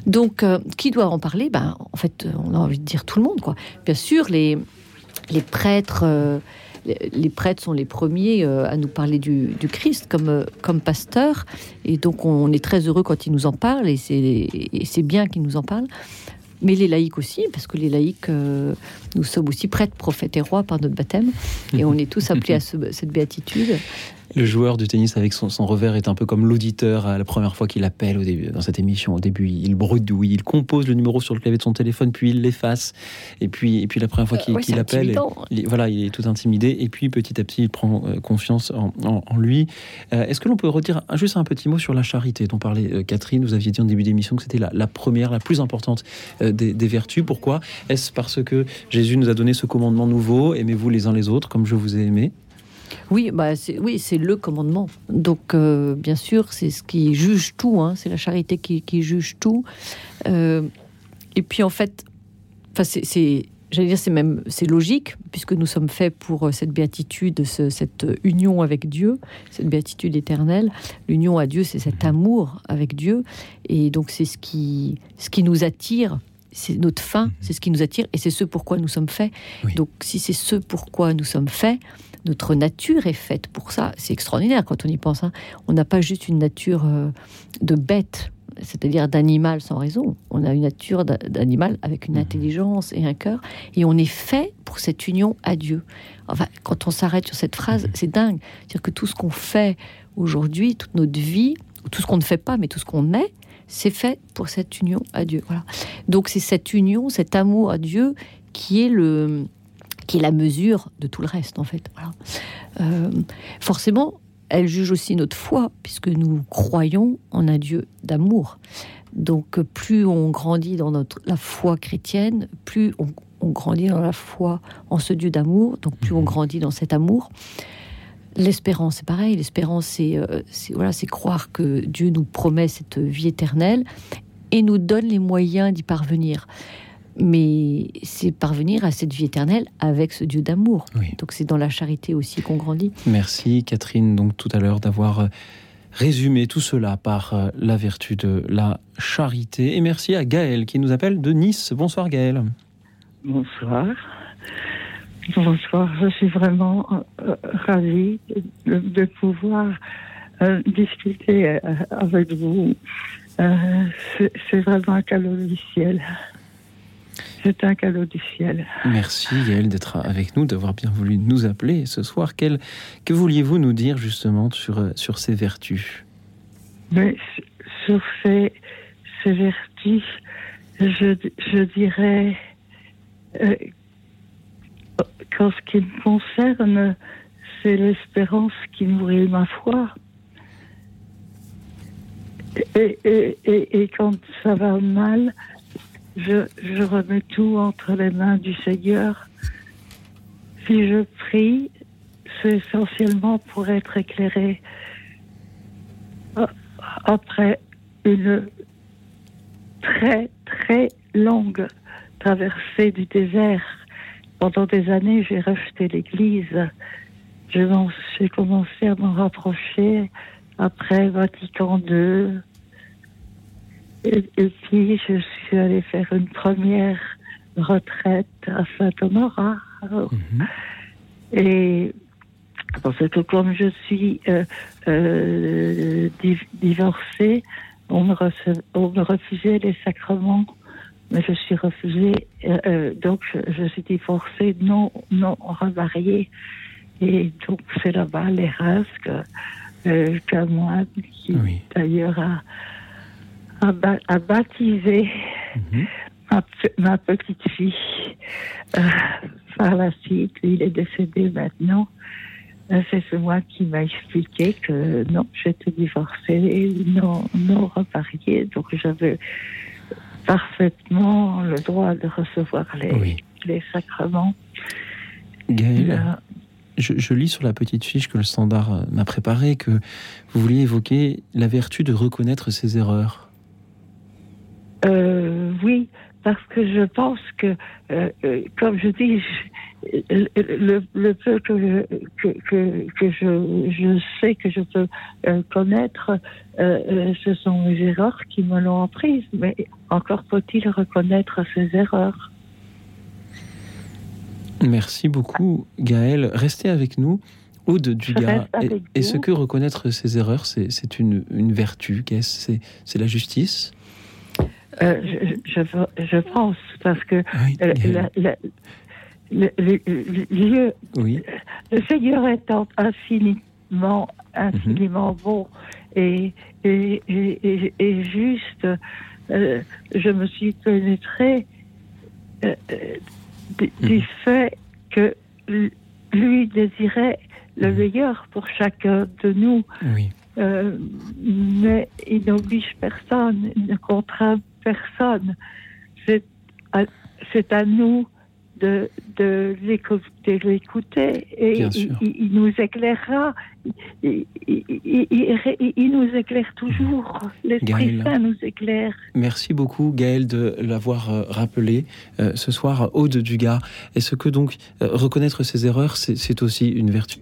Donc, euh, qui doit en parler? Ben, En fait, euh, on a envie de dire tout le monde. Quoi. Bien sûr, les, les prêtres... euh, les- prêtres sont les premiers à nous parler du, du Christ comme, comme pasteur. Et donc, on est très heureux quand ils nous en parlent et c'est et c'est bien qu'ils nous en parlent. Mais les laïcs aussi, parce que les laïcs, euh, nous sommes aussi prêtres, prophètes et rois par notre baptême. Et on est tous appelés à ce- cette béatitude. Le joueur du tennis avec son, son revers est un peu comme l'auditeur à la première fois qu'il appelle au début, dans cette émission. Au début, il bredouille, il compose le numéro sur le clavier de son téléphone, puis il l'efface. Et puis, et puis la première fois qu'il Euh, ouais, qu'il appelle, il, voilà, il est tout intimidé. Et puis petit à petit, il prend euh, confiance en, en- en lui. Euh, Est-ce que l'on peut redire un- juste un petit mot sur la charité dont parlait Catherine? Vous aviez dit en début d'émission que c'était la, la première, la plus importante des, des vertus. Pourquoi? Est-ce parce que Jésus nous a donné ce commandement nouveau? Aimez-vous les uns les autres comme je vous ai aimé? Oui, bah c'est oui, c'est le commandement. Donc euh, bien sûr, c'est ce qui juge tout. hein, c'est la charité qui, qui juge tout. Euh, et puis en fait, enfin c'est, j'allais dire c'est même c'est logique puisque nous sommes faits pour euh, cette béatitude, ce- cette union avec Dieu, cette béatitude éternelle. L'union à Dieu, c'est cet amour avec Dieu, et donc c'est ce qui ce qui nous attire. C'est notre fin, c'est ce qui nous attire, et c'est ce pourquoi nous sommes faits. Donc, si c'est ce pourquoi nous sommes faits, notre nature est faite pour ça. C'est extraordinaire quand on y pense. hein. On n'a pas juste une nature euh, de bête, c'est-à-dire d'animal sans raison. On a une nature d'a- d'animal avec une intelligence et un cœur, et on est fait pour cette union à Dieu. Enfin, quand on s'arrête sur cette phrase, c'est dingue. C'est-à-dire que tout ce qu'on fait aujourd'hui, toute notre vie, ou tout ce qu'on ne fait pas, mais tout ce qu'on est, c'est fait pour cette union à Dieu. Voilà. Donc c'est cette union, cet amour à Dieu qui est le qui est la mesure de tout le reste en fait. Voilà. Euh, forcément, elle juge aussi notre foi puisque nous croyons en un Dieu d'amour. Donc plus on grandit dans notre la foi chrétienne, plus on, on grandit dans la foi en ce Dieu d'amour. Donc plus on grandit dans cet amour. L'espérance, c'est pareil. L'espérance, c'est euh, c'est- voilà, c'est croire que Dieu nous promet cette vie éternelle et nous donne les moyens d'y parvenir. Mais c'est parvenir à cette vie éternelle avec ce Dieu d'amour. Donc c'est dans la charité aussi qu'on grandit. Merci Catherine, donc tout à l'heure d'avoir euh, résumé tout cela par euh, la vertu de la charité. Et merci à Gaël qui nous appelle de Nice. Bonsoir Gaël. Bonsoir. Bonsoir, je suis vraiment euh, ravie de, de pouvoir euh, discuter euh, avec vous. Euh, c'est c'est vraiment un cadeau du ciel. C'est un cadeau du ciel. Merci Gaël d'être avec nous, d'avoir bien voulu nous appeler ce soir. Quel, que vouliez-vous nous dire justement sur, euh, sur ces vertus? Mais sur ces, ces vertus, je, je dirais euh, qu'en ce qui me concerne, c'est l'espérance qui nourrit ma foi. Et, et, et, et quand ça va mal, je, remets tout entre les mains du Seigneur. Si je prie, c'est essentiellement pour être éclairé. Après une très très longue traversée du désert, pendant des années, j'ai rejeté l'Église. J'ai commencé à m'en rapprocher après Vatican II, et, puis, je suis allée faire une première retraite à Saint-Honorat. Mhm. Et parce que comme je suis euh, euh, divorcée, on me, on me, refusait les sacrements, mais je suis refusée, euh, donc je, suis divorcée, non, non remariée. Et donc c'est là-bas les rasques qu'un moine qui d'ailleurs a a, baptisé mhm. ma, petite fille. Euh, par la suite, il est décédé maintenant. Euh, c'est ce moi qui m'a expliqué que non, j'étais divorcée, non, non repariée, donc j'avais parfaitement le droit de recevoir les, les sacrements. Gaëlle, euh, je, je, lis sur la petite fiche que le standard m'a préparée que vous vouliez évoquer la vertu de reconnaître ses erreurs. Euh, oui, parce que je pense que, euh, euh, comme je dis, le, peu que, que, que, je, je, sais que je peux connaître, ce sont mes erreurs qui me l'ont apprise, mais encore faut-il reconnaître ces erreurs. Merci beaucoup, Gaëlle. Restez avec nous. Aude Dugas, est-ce que reconnaître ses erreurs, c'est une, une vertu C'est la justice? Euh, je, je, pense, parce que euh, le, le, Seigneur est infiniment, infiniment mhm. bon et, et, et, juste. Euh, je me suis pénétrée du, mhm. fait que lui désirait le mhm. meilleur pour chacun de nous. mais il n'oblige personne, il ne contraint personne. C'est à, à, nous de, de l'écouter et il, nous éclairera. Il, il, nous éclaire toujours. L'Esprit Saint nous éclaire. Merci beaucoup Gaël de l'avoir euh, rappelé euh, ce soir, Aude Dugas. Est-ce que donc euh, reconnaître ses erreurs, c'est aussi une vertu?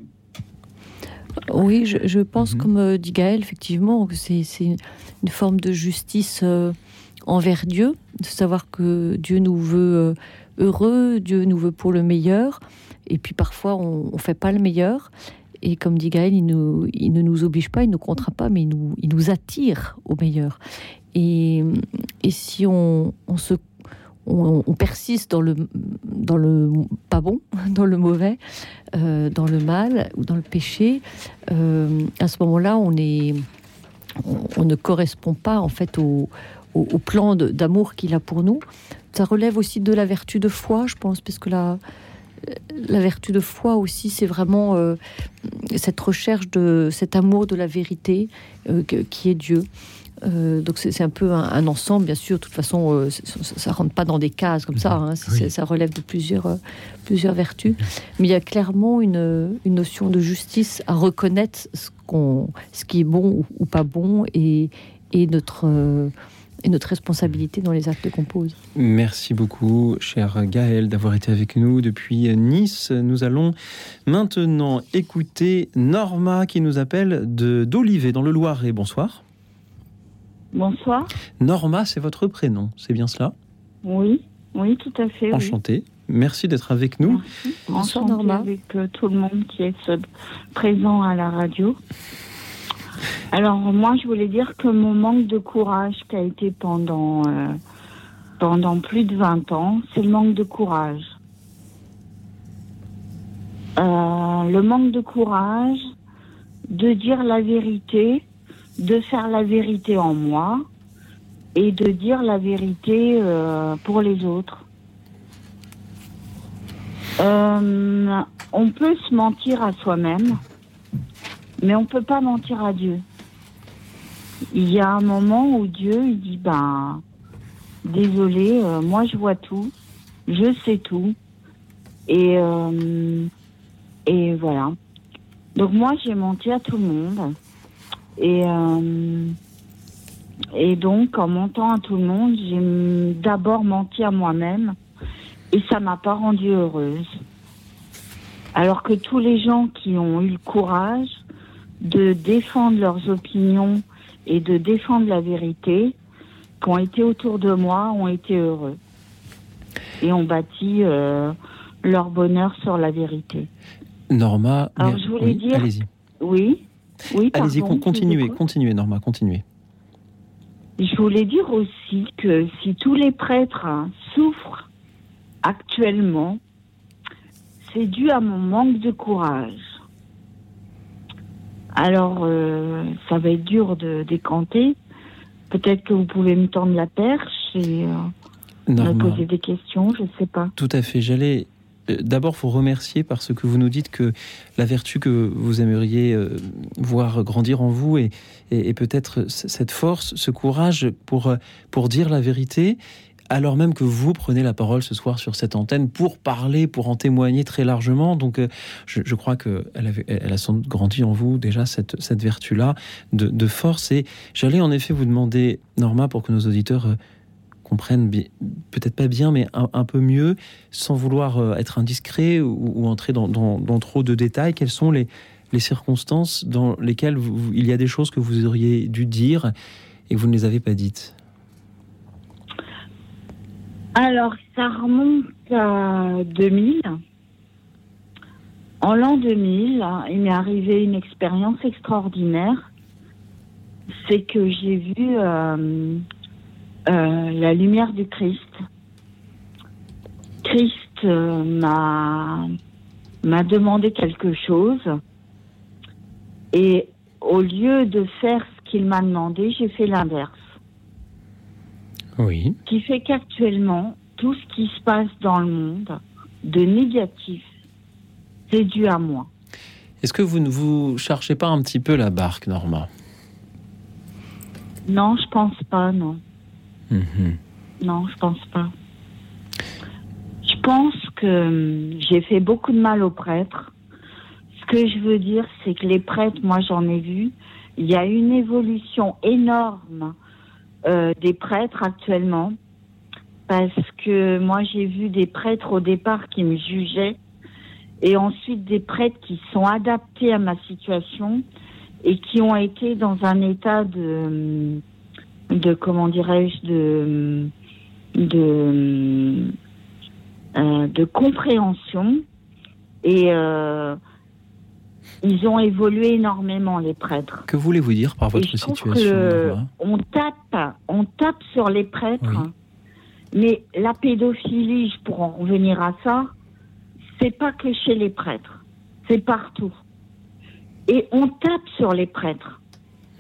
Oui, je, pense, mhm. comme dit Gaël, effectivement, que c'est une forme de justice envers Dieu, de savoir que Dieu nous veut euh, heureux, Dieu nous veut pour le meilleur, et puis parfois on ne fait pas le meilleur. Et comme dit Gaël, il, ne nous oblige pas, il ne nous contraint pas, mais il nous, attire au meilleur. Et, si on, persiste dans le, pas bon, dans le mauvais, euh, dans le mal ou dans le péché, euh, à ce moment-là, on, ne correspond pas en fait au, au, plan d'amour qu'il a pour nous. Ça relève aussi de la vertu de foi, je pense, parce que la, la vertu de foi aussi, c'est vraiment euh, cette recherche de cet amour de la vérité euh, qui est Dieu. Euh, donc c'est un peu un, ensemble, bien sûr. De toute façon, ça, ne rentre pas dans des cases comme ça. Hein. Ça relève de plusieurs, plusieurs vertus. Mais il y a clairement une, une notion de justice à reconnaître ce, qu'on, ce qui est bon ou, ou pas bon et, et notre et notre responsabilité dans les actes qu'on pose. Merci beaucoup, cher Gaël, d'avoir été avec nous depuis Nice. Nous allons maintenant écouter Norma qui nous appelle de d'Olivet dans le Loiret. Bonsoir. Bonsoir. Norma, c'est votre prénom, c'est bien cela? Oui, oui, tout à fait. Enchanté. Merci d'être avec nous. Bonsoir Norma. Avec euh, tout le monde qui est présent à la radio. Alors moi, je voulais dire que mon manque de courage qui a été pendant euh, plus de 20 ans, c'est le manque de courage. Euh, le manque de courage de dire la vérité, de faire la vérité en moi et de dire la vérité euh, pour les autres. On peut se mentir à soi-même, mais on peut pas mentir à Dieu. Il y a un moment où Dieu il dit ben désolé, euh, moi je vois tout, je sais tout, et euh, et voilà. Donc moi j'ai menti à tout le monde, et euh, et donc en mentant à tout le monde, j'ai d'abord menti à moi-même, et ça m'a pas rendue heureuse. Alors que tous les gens qui ont eu le courage de défendre leurs opinions et de défendre la vérité, qui ont été autour de moi, ont été heureux. Et ont bâti euh, leur bonheur sur la vérité. Norma, Alors, mais- je voulais oui, dire- allez-y. Oui, oui, Allez-y, continuez, continuez, Norma, continuez. Je voulais dire aussi que si tous les prêtres hein, souffrent actuellement, c'est dû à mon manque de courage. Alors, euh, ça va être dur de décanter. Peut-être que vous pouvez me tendre la perche et euh, me poser des questions, je sais pas. Tout à fait. J'allais euh, d'abord vous remercier parce que vous nous dites que la vertu que vous aimeriez voir grandir en vous et, et- et peut-être cette force, ce courage pour, pour dire la vérité, alors même que vous prenez la parole ce soir sur cette antenne pour parler, pour en témoigner très largement. Donc euh, je, crois qu'elle elle a sans doute grandi en vous déjà cette, vertu-là de, force. Et j'allais en effet vous demander, Norma, pour que nos auditeurs... euh, comprennent peut-être pas bien, mais un, peu mieux, sans vouloir euh, être indiscret ou, entrer dans, trop de détails, quelles sont les, circonstances dans lesquelles il y a des choses que vous auriez dû dire et que vous ne les avez pas dites? Alors, ça remonte à 2000. En l'an 2000, hein, il m'est arrivé une expérience extraordinaire. C'est que j'ai vu euh, euh, la lumière du Christ. Christ euh, m'a m'a demandé quelque chose et au lieu de faire ce qu'il m'a demandé, j'ai fait l'inverse. Oui. Qui fait qu'actuellement, tout ce qui se passe dans le monde de négatif, c'est dû à moi. Est-ce que vous ne vous cherchez pas un petit peu la barque, Norma? Non, je pense pas, non. Mhm. Non, je pense pas. Je pense que hum, j'ai fait beaucoup de mal aux prêtres. Ce que je veux dire, c'est que les prêtres, moi j'en ai vu, il y a une évolution énorme euh, des prêtres actuellement. Parce que moi j'ai vu des prêtres au départ qui me jugeaient et ensuite des prêtres qui sont adaptés à ma situation et qui ont été dans un état de, de comment dirais-je, de, de, euh, de compréhension et euh, ils ont évolué énormément les prêtres. Que voulez-vous dire par votre situation, que on tape, on tape sur les prêtres, mais la pédophilie, pour en revenir à ça, c'est pas que chez les prêtres, c'est partout. Et on tape sur les prêtres.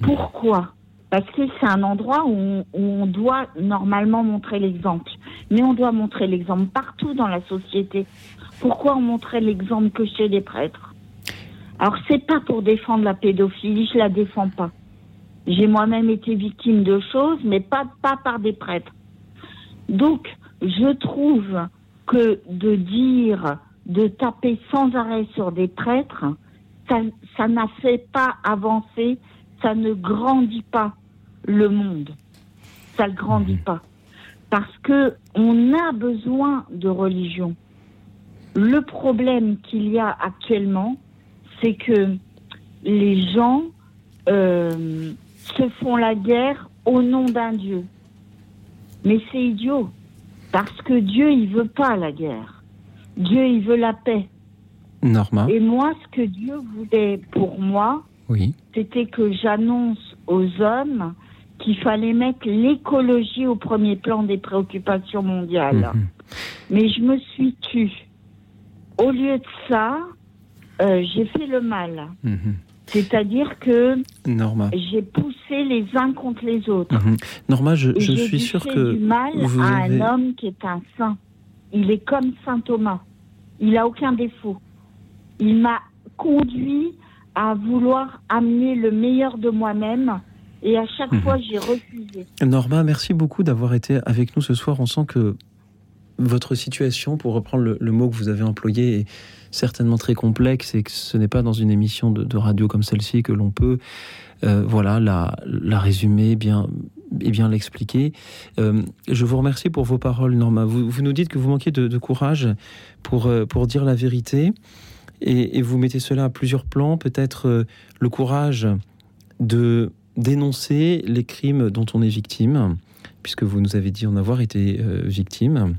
Pourquoi? Parce que c'est un endroit où on, où on doit normalement montrer l'exemple. Mais on doit montrer l'exemple partout dans la société. Pourquoi on montrait l'exemple que chez les prêtres? Alors c'est pas pour défendre la pédophilie, je la défends pas. J'ai moi-même été victime de choses, mais pas, pas par des prêtres. Donc, je trouve que de dire, de taper sans arrêt sur des prêtres, ça, n'a fait pas avancer, ça ne grandit pas le monde. Ça ne grandit pas. Parce que on a besoin de religion. Le problème qu'il y a actuellement, c'est que les gens euh, se font la guerre au nom d'un Dieu. Mais c'est idiot, parce que Dieu, il veut pas la guerre. Dieu, il veut la paix. Norma Et moi, ce que Dieu voulait pour moi, Oui. c'était que j'annonce aux hommes qu'il fallait mettre l'écologie au premier plan des préoccupations mondiales. Mhm. Mais je me suis tue. Au lieu de ça, euh, j'ai fait le mal. Mhm. C'est-à-dire que Norma. j'ai poussé les uns contre les autres. Mhm. Norma, je, j'ai suis sûr que du mal vous à avez... un homme qui est un saint. Il est comme saint Thomas. Il a aucun défaut. Il m'a conduit à vouloir amener le meilleur de moi-même et à chaque Mhm. fois j'ai refusé. Norma, merci beaucoup d'avoir été avec nous ce soir. On sent que votre situation, pour reprendre le, mot que vous avez employé, est certainement très complexe et que ce n'est pas dans une émission de, radio comme celle-ci que l'on peut euh, voilà, la, résumer bien, et bien l'expliquer. Euh, je vous remercie pour vos paroles, Norma. Vous, nous dites que vous manquez de, courage pour, euh, pour dire la vérité et, vous mettez cela à plusieurs plans. Peut-être le courage de dénoncer les crimes dont on est victime, puisque vous nous avez dit en avoir été victime.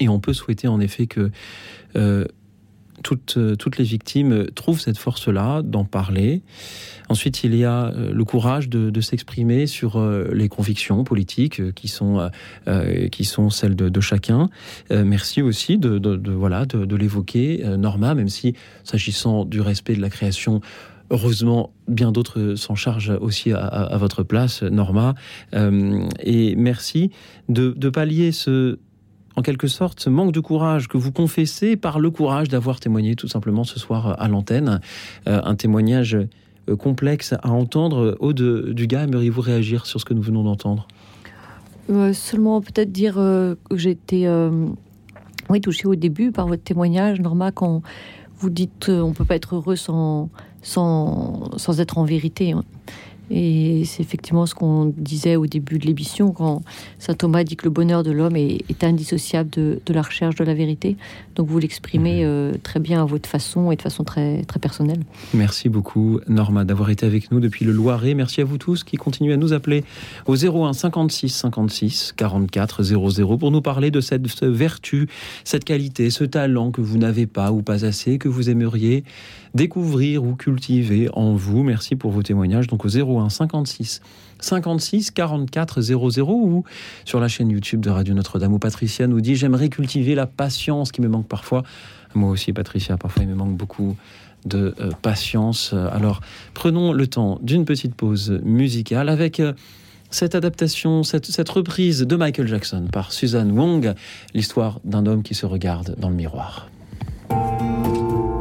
Et on peut souhaiter en effet que euh, toutes, euh, toutes les victimes trouvent cette force-là d'en parler. Ensuite, il y a euh, le courage de, s'exprimer sur euh, les convictions politiques euh, qui sont, euh, euh, qui sont celles de, chacun. Euh, merci aussi de, voilà, de, l'évoquer, euh, Norma, même si, s'agissant du respect de la création, Heureusement, bien d'autres s'en chargent aussi à, votre place, Norma. Euh, et merci de pallier ce, en quelque sorte, ce manque de courage que vous confessez par le courage d'avoir témoigné tout simplement ce soir à l'antenne. Euh, un témoignage euh, complexe à entendre. Aude Dugas, aimeriez-vous réagir sur ce que nous venons d'entendre? Euh, seulement peut-être dire euh, que euh, oui, touchée au début par votre témoignage, Norma, quand vous dites euh, on peut pas être heureux sans, sans, sans être en vérité. Et c'est effectivement ce qu'on disait au début de l'émission, quand saint Thomas dit que le bonheur de l'homme est, est indissociable de, de la recherche de la vérité. Donc vous l'exprimez euh, très bien à votre façon et de façon très, très personnelle. Merci beaucoup, Norma, d'avoir été avec nous depuis le Loiret. Merci à vous tous qui continuez à nous appeler au 01 56 56 44 00 pour nous parler de cette cette vertu, cette qualité, ce talent que vous n'avez pas ou pas assez, que vous aimeriez découvrir ou cultiver en vous. Merci pour vos témoignages. Donc au 01 56 56 44 00 ou sur la chaîne YouTube de Radio Notre-Dame où Patricia nous dit J'aimerais cultiver la patience qui me manque parfois. Moi aussi, Patricia, parfois il me manque beaucoup de euh, patience. Alors, prenons le temps d'une petite pause musicale avec euh, cette adaptation, cette, cette reprise de Michael Jackson par Suzanne Wong, l'histoire d'un homme qui se regarde dans le miroir.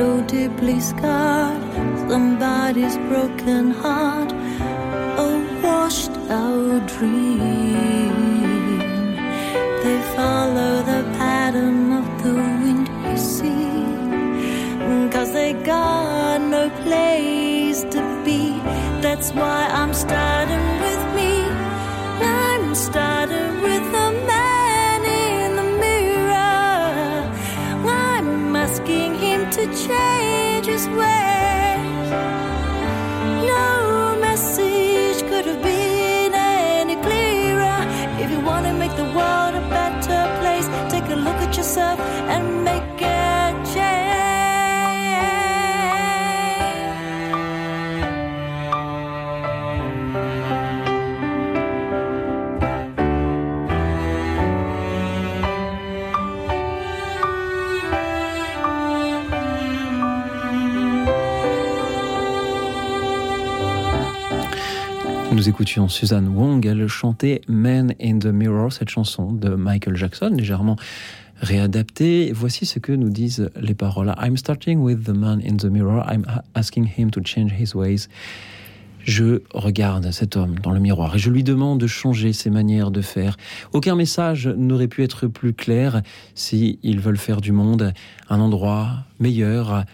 Widow deeply scarred, somebody's broken heart, a washed out dream. They follow the pattern of the wind, you see, cause they got no place to be. That's why I'm starting change his ways. Écoutions Suzanne Wong, elle chantait Man in the Mirror, cette chanson de Michael Jackson, légèrement réadaptée. Voici ce que nous disent les paroles. I'm starting with the man in the mirror. I'm asking him to change his ways. Je regarde cet homme dans le miroir et je lui demande de changer ses manières de faire. Aucun message n'aurait pu être plus clair s'ils veulent faire du monde un endroit meilleur.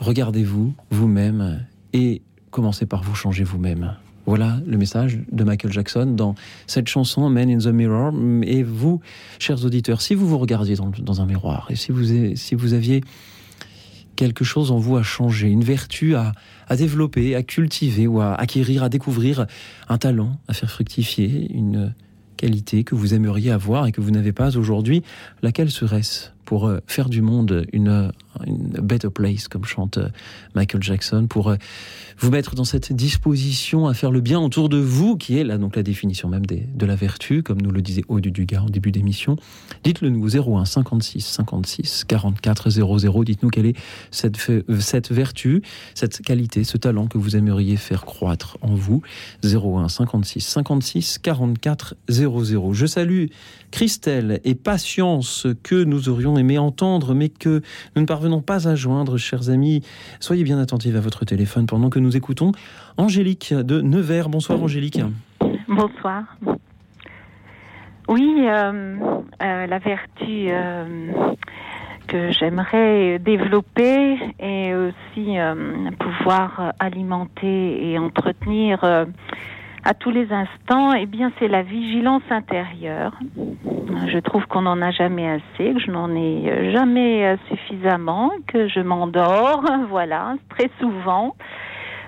Regardez-vous vous-même et commencez par vous changer vous-même. Voilà le message de Michael Jackson dans cette chanson Man in the Mirror. Et vous, chers auditeurs, si vous vous regardiez dans, un miroir et si vous, si vous aviez quelque chose en vous à changer, une vertu à, à développer, à cultiver ou à acquérir, à découvrir, un talent à faire fructifier, une qualité que vous aimeriez avoir et que vous n'avez pas aujourd'hui, laquelle serait-ce pour faire du monde une, une better place, comme chante Michael Jackson, pour vous mettre dans cette disposition à faire le bien autour de vous, qui est là donc la définition même des, de la vertu, comme nous le disait Aude Dugas en début d'émission. Dites-le nous 01 56 56 44 00. Dites-nous quelle est cette, cette vertu, cette qualité, ce talent que vous aimeriez faire croître en vous. 01 56 56 44 00. Je salue Christelle et Patience que nous aurions aimé entendre, mais que nous ne parvenons pas à joindre, chers amis. Soyez bien attentifs à votre téléphone pendant que nous écoutons Angélique de Nevers. Bonsoir Angélique. Bonsoir. Oui, euh, euh, la vertu euh, que j'aimerais développer et aussi pouvoir alimenter et entretenir à tous les instants, eh bien, c'est la vigilance intérieure. Je trouve qu'on n'en a jamais assez, que je n'en ai jamais suffisamment, que je m'endors, voilà, très souvent.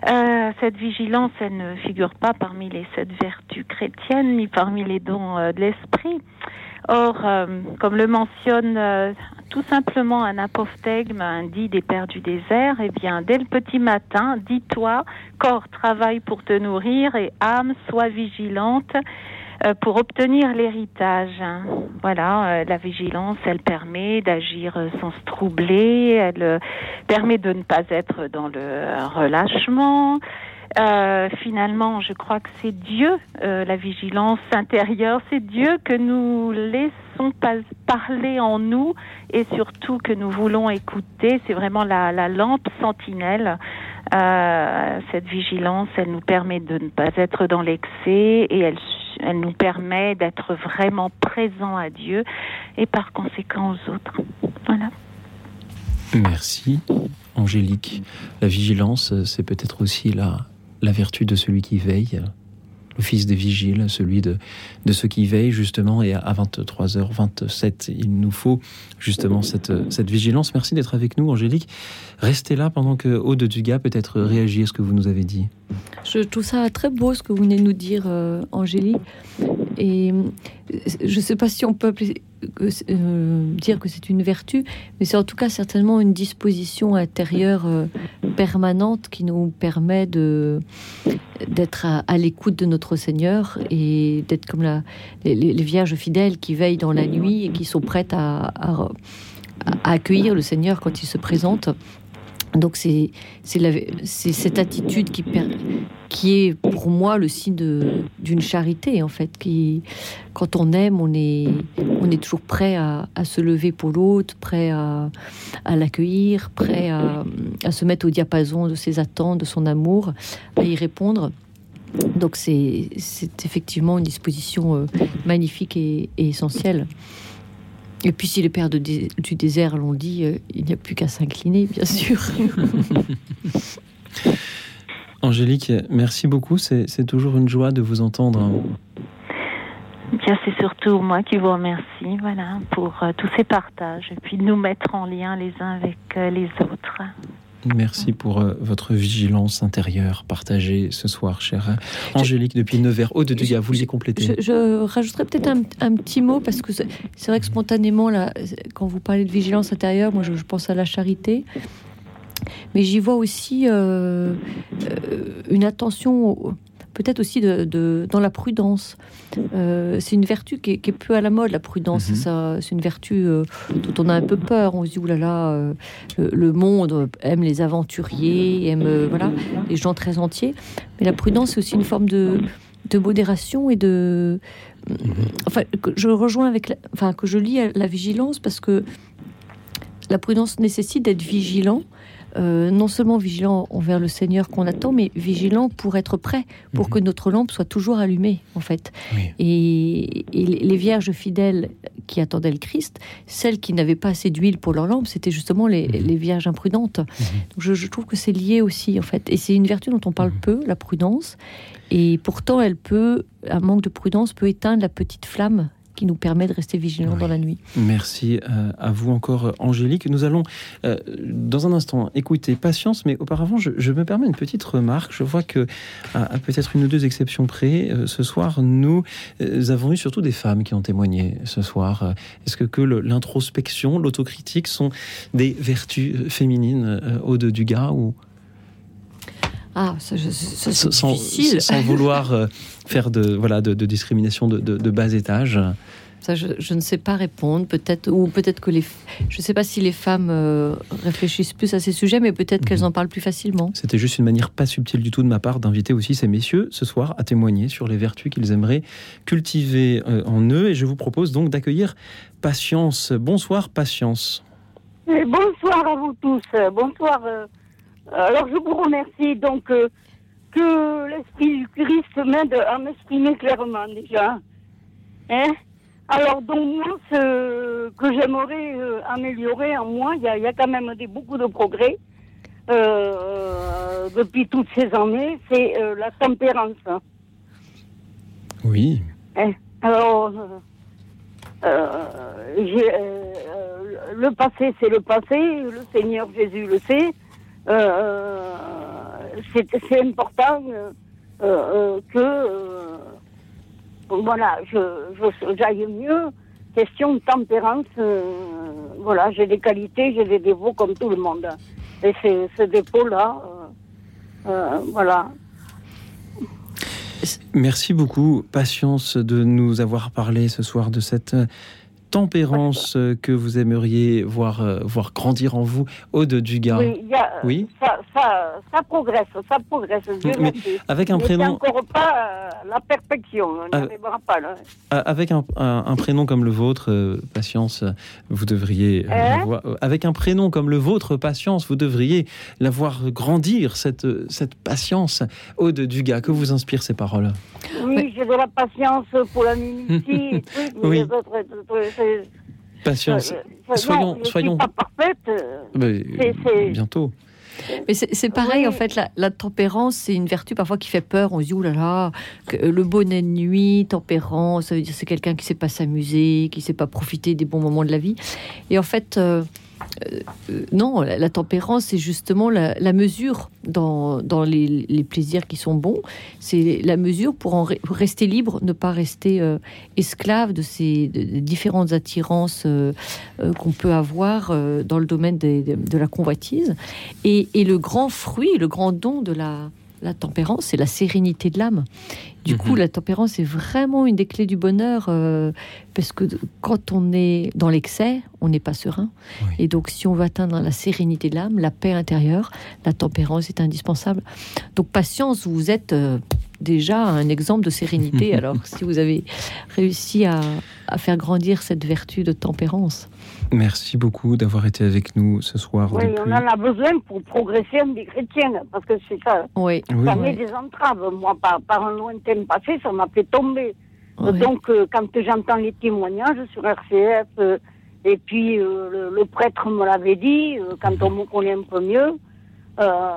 Euh, cette vigilance, elle ne figure pas parmi les sept vertus chrétiennes, ni parmi les dons euh, de l'esprit. Or, euh, comme le mentionne tout simplement un apophthegme, un dit des pères du désert, eh bien, dès le petit matin, dis-toi, corps travaille pour te nourrir et âme, sois vigilante. euh, pour obtenir l'héritage. Voilà, euh, la vigilance, elle permet d'agir sans se troubler, elle euh, permet de ne pas être dans le relâchement. Euh, finalement, je crois que c'est Dieu, euh, la vigilance intérieure, c'est Dieu que nous laissons pas- parler en nous et surtout que nous voulons écouter. C'est vraiment la, la lampe sentinelle. Euh, cette vigilance, elle nous permet de ne pas être dans l'excès et elle, elle nous permet d'être vraiment présent à Dieu et par conséquent aux autres. Voilà. Merci, Angélique. La vigilance, c'est peut-être aussi la, la vertu de celui qui veille, l'office des vigiles, celui de, de ceux qui veillent, justement. Et à 23h27, il nous faut justement cette, cette vigilance. Merci d'être avec nous, Angélique. Restez là pendant que Aude Dugas peut-être réagit à ce que vous nous avez dit. Je trouve ça très beau ce que vous venez de nous dire, euh, Angélique. Et euh, je ne sais pas si on peut euh, dire que c'est une vertu, mais c'est en tout cas certainement une disposition intérieure euh, permanente qui nous permet de d'être à, l'écoute de notre Seigneur et d'être comme les, vierges fidèles qui veillent dans la nuit et qui sont prêtes à accueillir le Seigneur quand il se présente. Donc c'est cette attitude qui, qui est pour moi le signe d'une charité en fait. Qui, quand on aime, on est, on est toujours prêt à, se lever pour l'autre, prêt à, l'accueillir, prêt à, se mettre au diapason de ses attentes, de son amour, à y répondre. Donc c'est effectivement une disposition euh, magnifique et essentielle. Et puis si les pères de du désert l'ont dit, euh, il n'y a plus qu'à s'incliner, bien sûr. Angélique, merci beaucoup. C'est c'est toujours une joie de vous entendre. Bien, c'est surtout moi qui vous remercie, voilà, pour euh, tous ces partages et puis de nous mettre en lien les uns avec euh, les autres. Merci pour euh, votre vigilance intérieure partagée ce soir, chère Angélique, depuis 9h. Aude Dugas, vous vouliez compléter Je, je rajouterais peut-être un, un petit mot parce que c'est vrai que spontanément, là, quand vous parlez de vigilance intérieure, moi je, je pense à la charité. Mais j'y vois aussi euh, euh, une attention, au- peut-être aussi de, de- dans la prudence. Euh, c'est une vertu qui est, qui est peu à la mode, la prudence. Mhm. Ça, C'est une vertu euh, dont on a un peu peur. On se dit, oulala, là là, euh, le, le monde aime les aventuriers, aime voilà, les gens très entiers. Mais la prudence, c'est aussi une forme de, de modération et de. Enfin, que je rejoins avec. la- enfin, que je lis à la vigilance parce que la prudence nécessite d'être vigilant. Euh, non seulement vigilant envers le Seigneur qu'on attend, mais vigilant pour être prêt, pour que notre lampe soit toujours allumée, en fait. Et, et les vierges fidèles qui attendaient le Christ, celles qui n'avaient pas assez d'huile pour leur lampe, c'était justement les, les vierges imprudentes. Donc je, je trouve que c'est lié aussi, en fait. Et c'est une vertu dont on parle peu, la prudence. Et pourtant, elle peut, un manque de prudence peut éteindre la petite flamme qui nous permet de rester vigilants dans la nuit. Merci euh, à vous encore, Angélique. Nous allons, euh, dans un instant, écouter Patience, mais auparavant, je, je me permets une petite remarque. Je vois que, à, à peut-être une ou deux exceptions près, euh, ce soir, nous euh, avons eu surtout des femmes qui ont témoigné ce soir. Euh, Est-ce que, que l'introspection, l'autocritique sont des vertus euh, féminines euh, au de du gars ou? Ah, ça, ça, c'est sans, difficile. sans vouloir euh, faire de, voilà, de, de discrimination de, de- de bas étage Ça, je, je ne sais pas répondre. Peut-être, ou peut-être que les, je ne sais pas si les femmes euh, réfléchissent plus à ces sujets, mais peut-être qu'elles en parlent plus facilement. C'était juste une manière pas subtile du tout de ma part d'inviter aussi ces messieurs ce soir à témoigner sur les vertus qu'ils aimeraient cultiver euh, en eux. Et je vous propose donc d'accueillir Patience. Bonsoir Patience. Et bonsoir à vous tous. Bonsoir. euh, Alors, je vous remercie. Donc, euh, que l'Esprit du Christ m'aide à m'exprimer clairement déjà. Hein Alors, donc, moi, ce que j'aimerais euh, améliorer en moi, il y, a- il y a quand même des, beaucoup de progrès euh, depuis toutes ces années, c'est euh, la tempérance. Oui. Hein? Alors, le passé, c'est le passé. Le Seigneur Jésus le sait. C'est, important que voilà, je, j'aille mieux. Question de tempérance, euh, voilà, j'ai des qualités, j'ai des défauts comme tout le monde. Et ce défaut-là, euh, euh, voilà. Merci beaucoup, Patience, de nous avoir parlé ce soir de cette tempérance que vous aimeriez voir, euh, voir grandir en vous, Aude Dugas. Oui, il y a- Oui. ça, ça, ça progresse, ça progresse. Dieu Mais avec un Mais prénom- encore pas euh, la perfection, on n'y Ah. arrivera pas là. Euh, Avec un, un- un prénom comme le vôtre, euh, Patience, vous devriez euh, Hein voir- euh, Avec un prénom comme le vôtre, Patience, vous devriez la voir grandir cette cette patience. Aude Dugas, que vous inspirent ces paroles? Oui, j'ai de la patience pour la minutie, Oui. les autres, euh, euh, c'est- Patience. euh, euh, Soyons, non, je suis soyons. pas parfaite. euh, c'est- bientôt. Mais c'est pareil, en fait, la, la tempérance, c'est une vertu parfois qui fait peur. On se dit, oh là là, que le bonnet de nuit, tempérance, ça veut dire c'est quelqu'un qui sait pas s'amuser, qui sait pas profiter des bons moments de la vie. Et en fait, euh, euh, non, la, tempérance, c'est justement la, mesure dans, dans les, plaisirs qui sont bons. C'est la mesure pour en rester libre, ne pas rester euh, esclave de ces différentes attirances euh, qu'on peut avoir dans le domaine de, la convoitise. Et le grand fruit, le grand don de la, la tempérance, c'est la sérénité de l'âme. Du coup, la tempérance est vraiment une des clés du bonheur, euh, parce que quand on est dans l'excès, on n'est pas serein. Et donc, si on veut atteindre la sérénité de l'âme, la paix intérieure, la tempérance est indispensable. Donc, patience, vous êtes euh, déjà un exemple de sérénité. alors, si vous avez réussi à, à faire grandir cette vertu de tempérance. Merci beaucoup d'avoir été avec nous ce soir. Oui, depuis- on en a besoin pour progresser en des chrétiens, parce que c'est ça. Oui. Oui. Ça Oui. met des entraves. Moi, par, par un lointain passé, ça m'a fait tomber. Donc, euh, quand j'entends les témoignages sur RCF, euh, et puis euh, le, le prêtre me l'avait dit, euh, quand on me connaît un peu mieux, euh,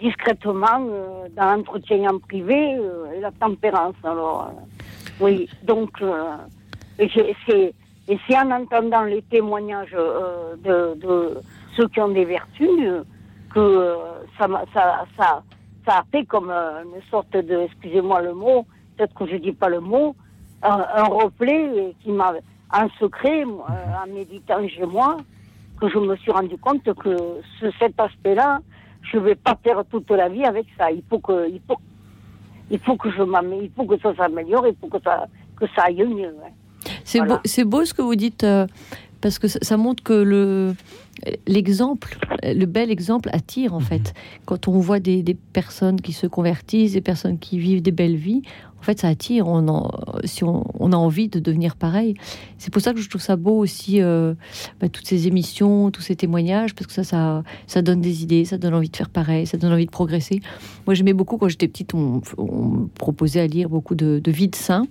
discrètement, euh, dans l'entretien en privé, euh, la tempérance. Alors, euh, oui, donc, euh, c'est et c'est en entendant les témoignages euh, de, ceux qui ont des vertus euh, que euh, ça, a fait comme une sorte de, excusez-moi le mot, peut-être que je dis pas le mot, un, un et qui m'a, en secret, en méditant chez moi, que je me suis rendu compte que ce, cet aspect-là, je vais pas faire toute la vie avec ça. Il faut que, il faut, il faut que je m'améliore, il faut que ça s'améliore, il faut que ça, que ça aille mieux. hein. C'est beau, c'est beau ce que vous dites euh, parce que ça, ça montre que le l'exemple, le bel exemple attire en fait. Quand on voit des, des personnes qui se convertissent, des personnes qui vivent des belles vies, en fait ça attire. On en- si on, on a envie de devenir pareil, c'est pour ça que je trouve ça beau aussi euh, bah, toutes ces émissions, tous ces témoignages parce que ça, ça, ça donne des idées, ça donne envie de faire pareil, ça donne envie de progresser. Moi j'aimais beaucoup quand j'étais petite, on, on me proposait à lire beaucoup de, de vies de saints.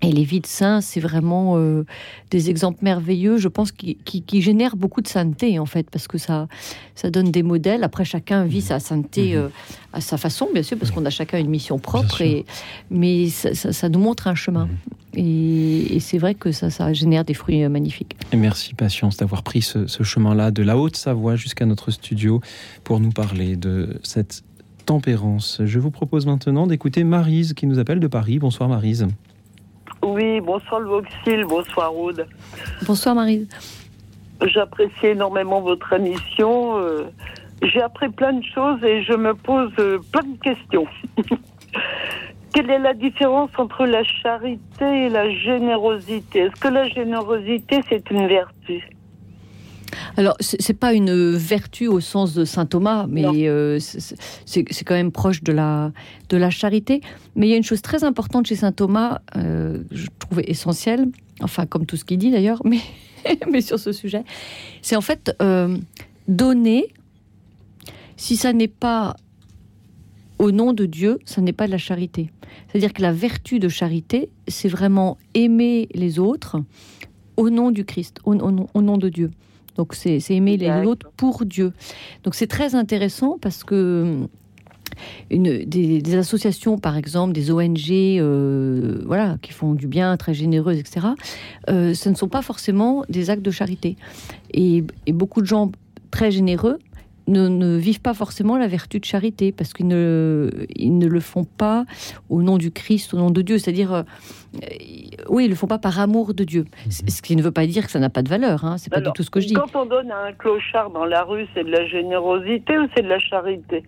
Et les vies de saints, c'est vraiment euh, des exemples merveilleux, je pense, qui, qui, qui génèrent beaucoup de sainteté, en fait, parce que ça, ça donne des modèles. Après, chacun vit sa sainteté euh, à sa façon, bien sûr, parce qu'on a chacun une mission propre, et, mais ça, ça- ça nous montre un chemin. Et, et c'est vrai que ça, ça génère des fruits euh, magnifiques. Et merci Patience d'avoir pris ce, ce chemin-là de la Haute-Savoie jusqu'à notre studio pour nous parler de cette tempérance. Je vous propose maintenant d'écouter Marise qui nous appelle de Paris. Bonsoir Marise. Oui, bonsoir le Voxil, bonsoir Aude. Bonsoir Marie. J'apprécie énormément votre émission. euh, J'ai appris plein de choses et je me pose euh, plein de questions. Quelle est la différence entre la charité et la générosité? Est-ce que la générosité, c'est une vertu? Alors, c'est pas une vertu au sens de saint Thomas, mais euh, c'est- quand même proche de la, de la charité. Mais il y a une chose très importante chez saint Thomas, euh, je trouvais essentielle, enfin, comme tout ce qu'il dit d'ailleurs, mais, mais sur ce sujet, c'est en fait euh, donner, si ça n'est pas au nom de Dieu, ça n'est pas de la charité. C'est-à-dire que la vertu de charité, c'est vraiment aimer les autres au nom du Christ, au, au nom- au nom de Dieu. Donc c'est aimer les autres pour Dieu. Donc c'est très intéressant parce que hum, une, des, des associations, par exemple, des ONG, euh, voilà, qui font du bien, très généreuses, etc. euh, ce ne sont pas forcément des actes de charité. Et, et beaucoup de gens très généreux ne, ne vivent pas forcément la vertu de charité parce qu'ils ne, ils ne le font pas au nom du Christ, au nom de Dieu. C'est-à-dire, euh, oui, ils le font pas par amour de Dieu. Mhm. Ce qui ne veut pas dire que ça n'a pas de valeur. Hein. C'est pas Alors, du tout ce que je dis. Quand on donne à un clochard dans la rue, c'est de la générosité ou c'est de la charité?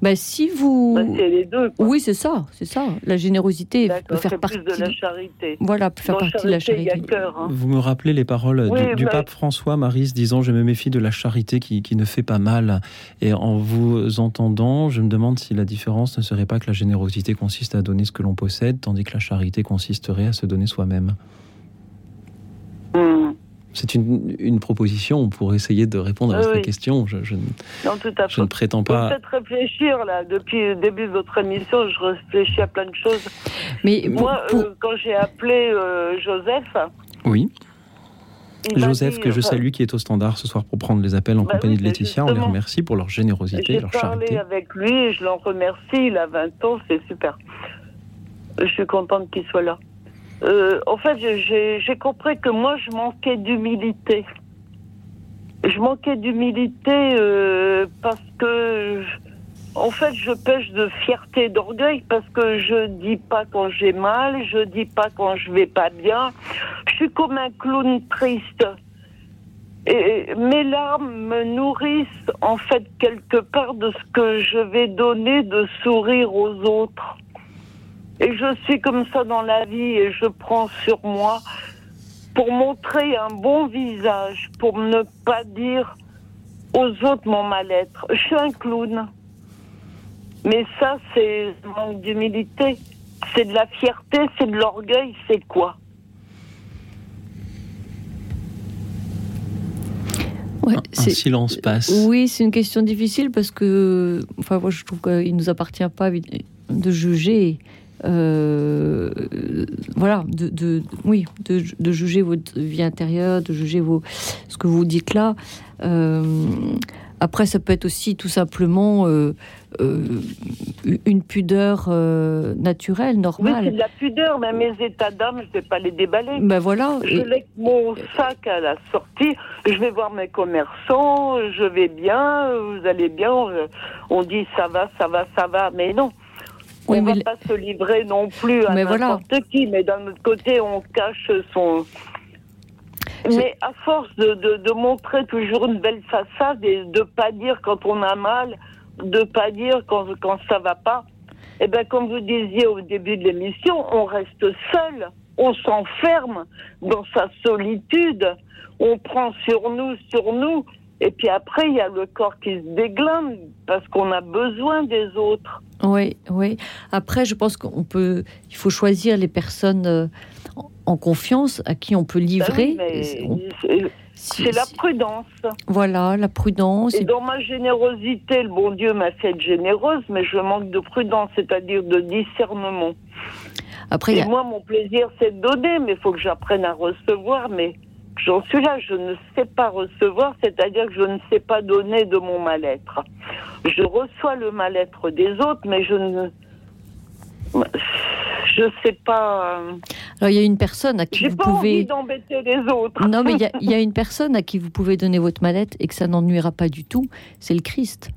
Ben, si vous. Ben, c'est les deux. Oui, c'est ça, c'est ça. La générosité peut faire partie. plus de la charité. Voilà, peut faire Dans partie de la charité, y a cœur, hein. Vous me rappelez les paroles Oui, du, du mais- pape François Maris disant Je me méfie de la charité qui, qui ne fait pas mal. Et en vous entendant, je me demande si la différence ne serait pas que la générosité consiste à donner ce que l'on possède, tandis que la charité consisterait à se donner soi-même. Hmm. C'est une, une proposition pour essayer de répondre à Oui, cette oui. question. Je, je ne- Non, tout à je ne prétends pas. faites réfléchir, là. Depuis le début de votre émission, je réfléchis à plein de choses. Mais Moi, euh, quand j'ai appelé euh, Joseph, Oui. Joseph, dit, que je salue, qui est au standard ce soir pour prendre les appels en Bah compagnie oui, de Laetitia. On les remercie pour leur générosité, J'ai leur parlé charité. avec lui et je l'en remercie. Il a 20 ans, c'est super. Je suis contente qu'il soit là. Euh, en fait, j'ai compris que moi, je manquais d'humilité. Je manquais d'humilité euh, parce que, en fait, je pêche de fierté, d'orgueil parce que je dis pas quand j'ai mal, je dis pas quand je vais pas bien. Je suis comme un clown triste. Et mes larmes me nourrissent en fait quelque part de ce que je vais donner de sourire aux autres. Et je suis comme ça dans la vie et je prends sur moi pour montrer un bon visage, pour ne pas dire aux autres mon mal-être. Je suis un clown. Mais ça, c'est un manque d'humilité. C'est de la fierté, c'est de l'orgueil, c'est quoi? Ouais, Un c'est- silence passe. Oui, c'est une question difficile parce que, enfin, moi, je trouve qu'il nous appartient pas de juger. Euh, voilà, de, de- oui, de, de juger votre vie intérieure, de juger vos, ce que vous dites là. Euh, après, ça peut être aussi tout simplement euh, une pudeur naturelle, Oui, normale. c'est de la pudeur, mais mes états d'âme, je ne vais pas les déballer. Ben voilà. Je laisse mon sac à la sortie, je vais voir mes commerçants, je vais bien, vous allez bien, on dit ça va, ça va, ça va, mais non. On mais va pas se livrer non plus à voilà. n'importe qui, mais d'un autre côté, on cache son... Mais à force de, de, de montrer toujours une belle façade et de pas dire quand on a mal, de pas dire quand, quand ça va pas, eh ben comme vous disiez au début de l'émission, on reste seul, on s'enferme dans sa solitude, on prend sur nous, sur nous, et puis après il y a le corps qui se déglingue parce qu'on a besoin des autres. Oui, oui. Après, je pense qu'on peut, il faut choisir les personnes euh, en- confiance à qui on peut Ben oui, livrer. c'est- la prudence. Voilà, la prudence. Et dans ma générosité, le bon Dieu m'a fait être généreuse, mais je manque de prudence, c'est-à-dire de discernement. Après, Et a- moi, mon plaisir, c'est de donner, mais il faut que j'apprenne à recevoir. Mais j'en suis là, je ne sais pas recevoir, c'est-à-dire que je ne sais pas donner de mon mal-être. Je reçois le mal-être des autres, mais je ne. Je sais pas. euh, Alors, il y a une personne à qui vous pas envie pouvez. d'embêter les autres. Non, mais il y, a, il y a une personne à qui vous pouvez donner votre mallette et que ça n'ennuiera pas du tout. C'est le Christ.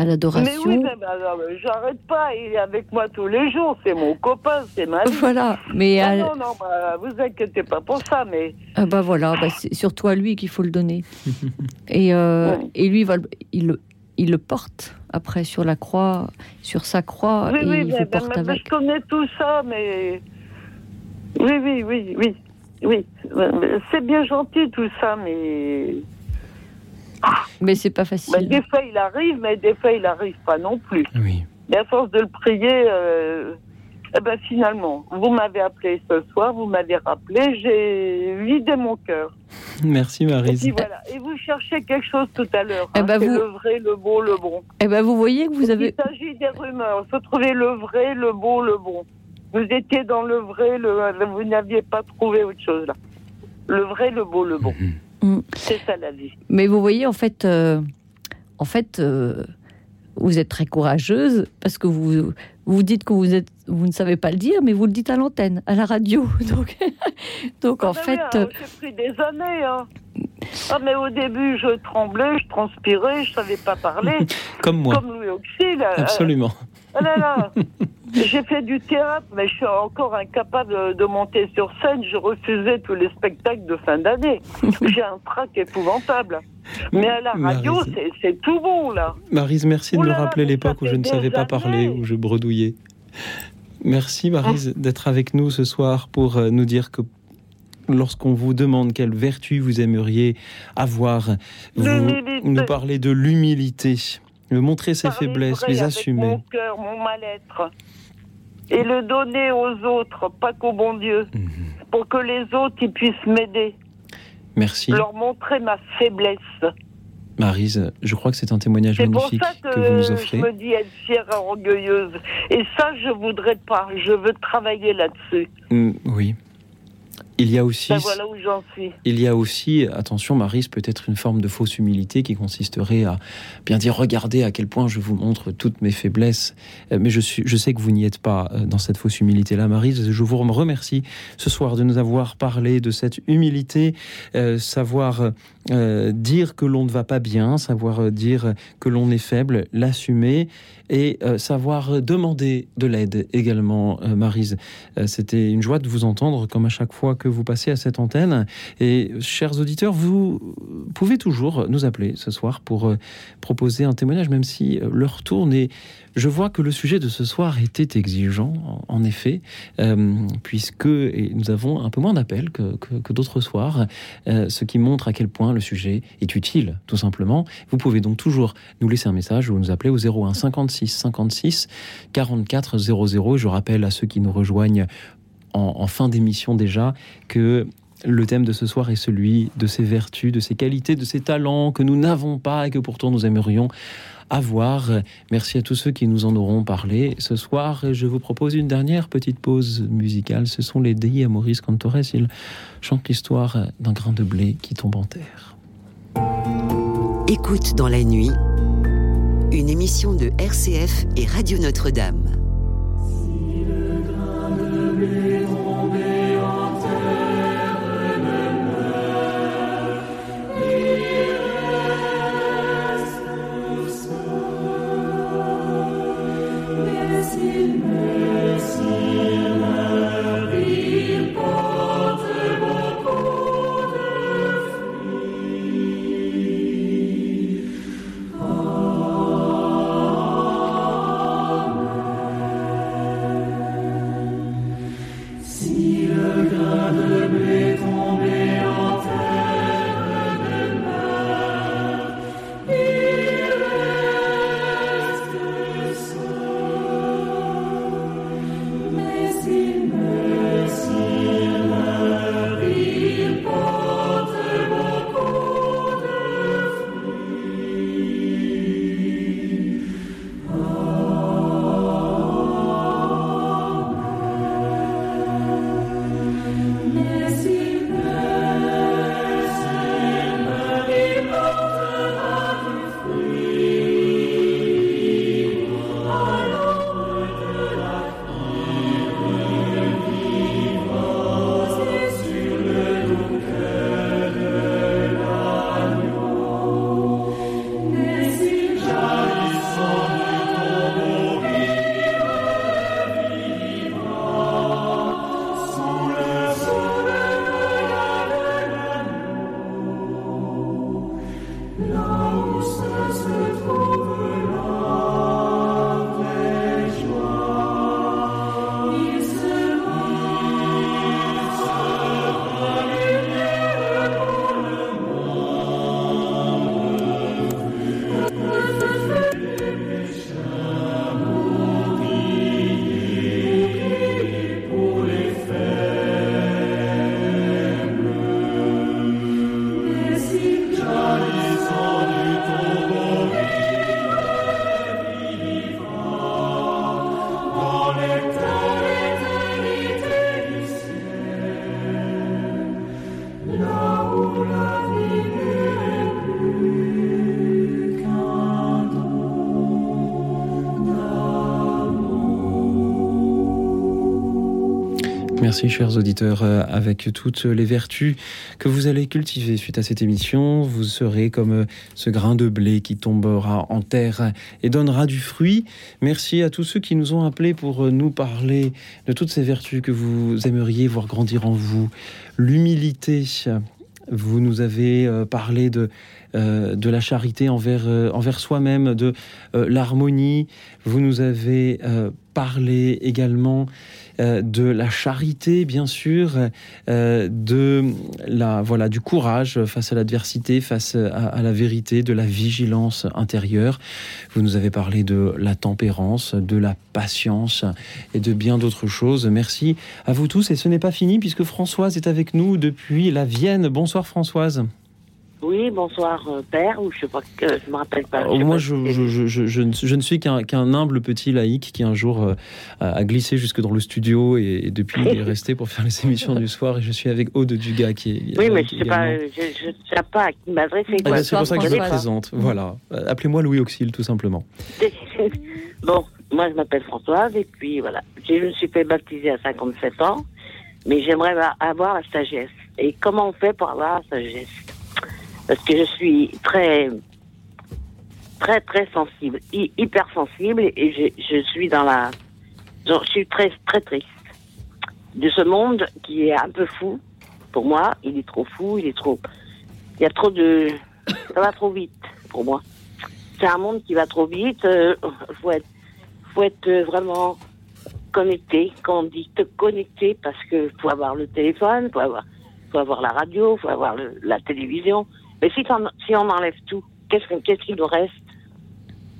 À Mais l'adoration. oui, mais, alors, j'arrête pas. Il est avec moi tous les jours. C'est mon copain, c'est ma vie. Voilà, mais Non, à- non, non, bah, vous inquiétez pas pour ça, mais Ah bah voilà, bah c'est surtout à lui qu'il faut le donner. et, euh, et lui, il, va le- il, le- il le porte après sur la croix, sur sa croix, oui, et oui, il mais, mais- porte mais avec. je connais tout ça, mais oui, oui, oui, oui, oui. Mais C'est bien gentil tout ça, mais Mais c'est pas bah, facile. des fois il arrive, mais des fois il arrive pas non plus. Oui. Et à force de le prier, euh, eh ben finalement, vous m'avez appelé ce soir, vous m'avez rappelé, j'ai vidé mon cœur. Merci Et Marise. puis voilà. Et vous cherchez quelque chose tout à l'heure. Eh hein, ben, vous- le vrai, le beau, le bon. Eh ben vous voyez que vous avez. Il s'agit des rumeurs. Il faut trouver le vrai, le beau, le bon. Vous étiez dans le vrai, le, vous n'aviez pas trouvé autre chose là. Le vrai, le beau, le bon. Mm. C'est ça la vie. Mais vous voyez, en fait, euh, en fait, euh, vous êtes très courageuse parce que vous vous dites que vous êtes, vous ne savez pas le dire, mais vous le dites à l'antenne, à la radio. Donc, donc en Ah ben fait, oui, hein, j'ai pris des années. Hein. Ah, mais au début, je tremblais, je transpirais, je savais pas parler. Comme moi. Comme Louis Auxil. euh, Absolument. Là là. J'ai fait du théâtre, mais je suis encore incapable de, de monter sur scène. Je refusais tous les spectacles de fin d'année. J'ai un trac épouvantable. Mais à la radio, c'est- tout bon, là. Marise, merci de Ouh me là rappeler l'époque où je ne savais pas parler, où je bredouillais. Merci Marise d'être avec nous ce soir pour euh, nous dire que lorsqu'on vous demande quelle vertu vous aimeriez avoir, vous nous parlez de l'humilité, montrer ses faiblesses, les assumer. Mon cœur, mon mal-être. Et le donner aux autres, pas qu'au bon Dieu. Mhm. Pour que les autres ils puissent m'aider. Merci Leur montrer ma faiblesse. Marise, je crois que c'est un témoignage pour magnifique ça que, que vous nous je offrez. me dis être fière et orgueilleuse. Et ça, je voudrais pas. Je veux travailler là-dessus. Mm, oui. Il y a aussi Ben voilà où j'en suis. Il y a aussi, attention Marise, peut-être une forme de fausse humilité qui consisterait à bien dire regardez à quel point je vous montre toutes mes faiblesses. Euh, Mais je, suis, je sais que vous n'y êtes pas euh, dans cette fausse humilité-là, Marise. Je vous remercie ce soir de nous avoir parlé de cette humilité, euh, savoir euh, dire que l'on ne va pas bien, savoir dire que l'on est faible, l'assumer et euh, savoir demander de l'aide également, euh, Marise. Euh, C'était une joie de vous entendre comme à chaque fois que vous passez à cette antenne. Et chers auditeurs, vous pouvez toujours nous appeler ce soir pour proposer un témoignage, même si l'heure tourne. Et je vois que le sujet de ce soir était exigeant, en effet, euh, puisque nous avons un peu moins d'appels que, d'autres soirs, euh, ce qui montre à quel point le sujet est utile, tout simplement. Vous pouvez donc toujours nous laisser un message ou nous appeler au 01 56 56 44 00. Et je rappelle à ceux qui nous rejoignent en, en fin d'émission déjà que le thème de ce soir est celui de ces vertus, de ces qualités, de ces talents que nous n'avons pas et que pourtant nous aimerions avoir. Merci à tous ceux qui nous en auront parlé ce soir. Je vous propose une dernière petite pause musicale. Ce sont les Dei Amoris Cantores. Ils chantent l'histoire d'un grain de blé qui tombe en terre. Écoute dans la nuit, une émission de RCF et Radio Notre-Dame. Merci chers auditeurs, euh, avec toutes les vertus que vous allez cultiver suite à cette émission, vous serez comme euh, ce grain de blé qui tombera en terre et donnera du fruit. Merci à tous ceux qui nous ont appelés pour euh, nous parler de toutes ces vertus que vous aimeriez voir grandir en vous. L'humilité, vous nous avez parlé de de la charité envers, envers soi-même, de l'harmonie. Vous nous avez parlé également euh, de la charité, bien sûr, euh, de la voilà du courage face à l'adversité, face à, la vérité, de la vigilance intérieure. Vous nous avez parlé de la tempérance, de la patience et de bien d'autres choses. Merci à vous tous. Et ce n'est pas fini puisque Françoise est avec nous depuis la Vienne. Bonsoir Françoise. Oui, bonsoir euh, père, ou je sais pas, je me rappelle pas. moi, je, je, je, je, ne suis qu'un humble petit laïc qui un jour euh, a glissé jusque dans le studio et, depuis il est resté pour faire les émissions du soir. Et je suis avec Aude Dugas qui est. Oui, mais je sais pas, je ne sais pas à qui m'adresser. Ah ben, c'est pour ça que je me présente. Voilà, appelez-moi Louis Auxil tout simplement. bon, moi je m'appelle Françoise et puis voilà, je me suis fait baptiser à 57 ans, mais j'aimerais avoir la sagesse. Et comment on fait pour avoir la sagesse? Parce que je suis très, très, très sensible, hyper sensible, et je, je suis dans la, je suis très, très triste de ce monde qui est un peu fou. Pour moi, il est trop fou, il est trop, il y a trop de, ça va trop vite pour moi. C'est un monde qui va trop vite. Euh, faut être, être vraiment connecté. Quand on dit te connecter, parce que faut avoir le téléphone, faut avoir, faut avoir la radio, faut avoir la télévision, mais si, si on enlève tout, qu'est-ce qu'il nous reste?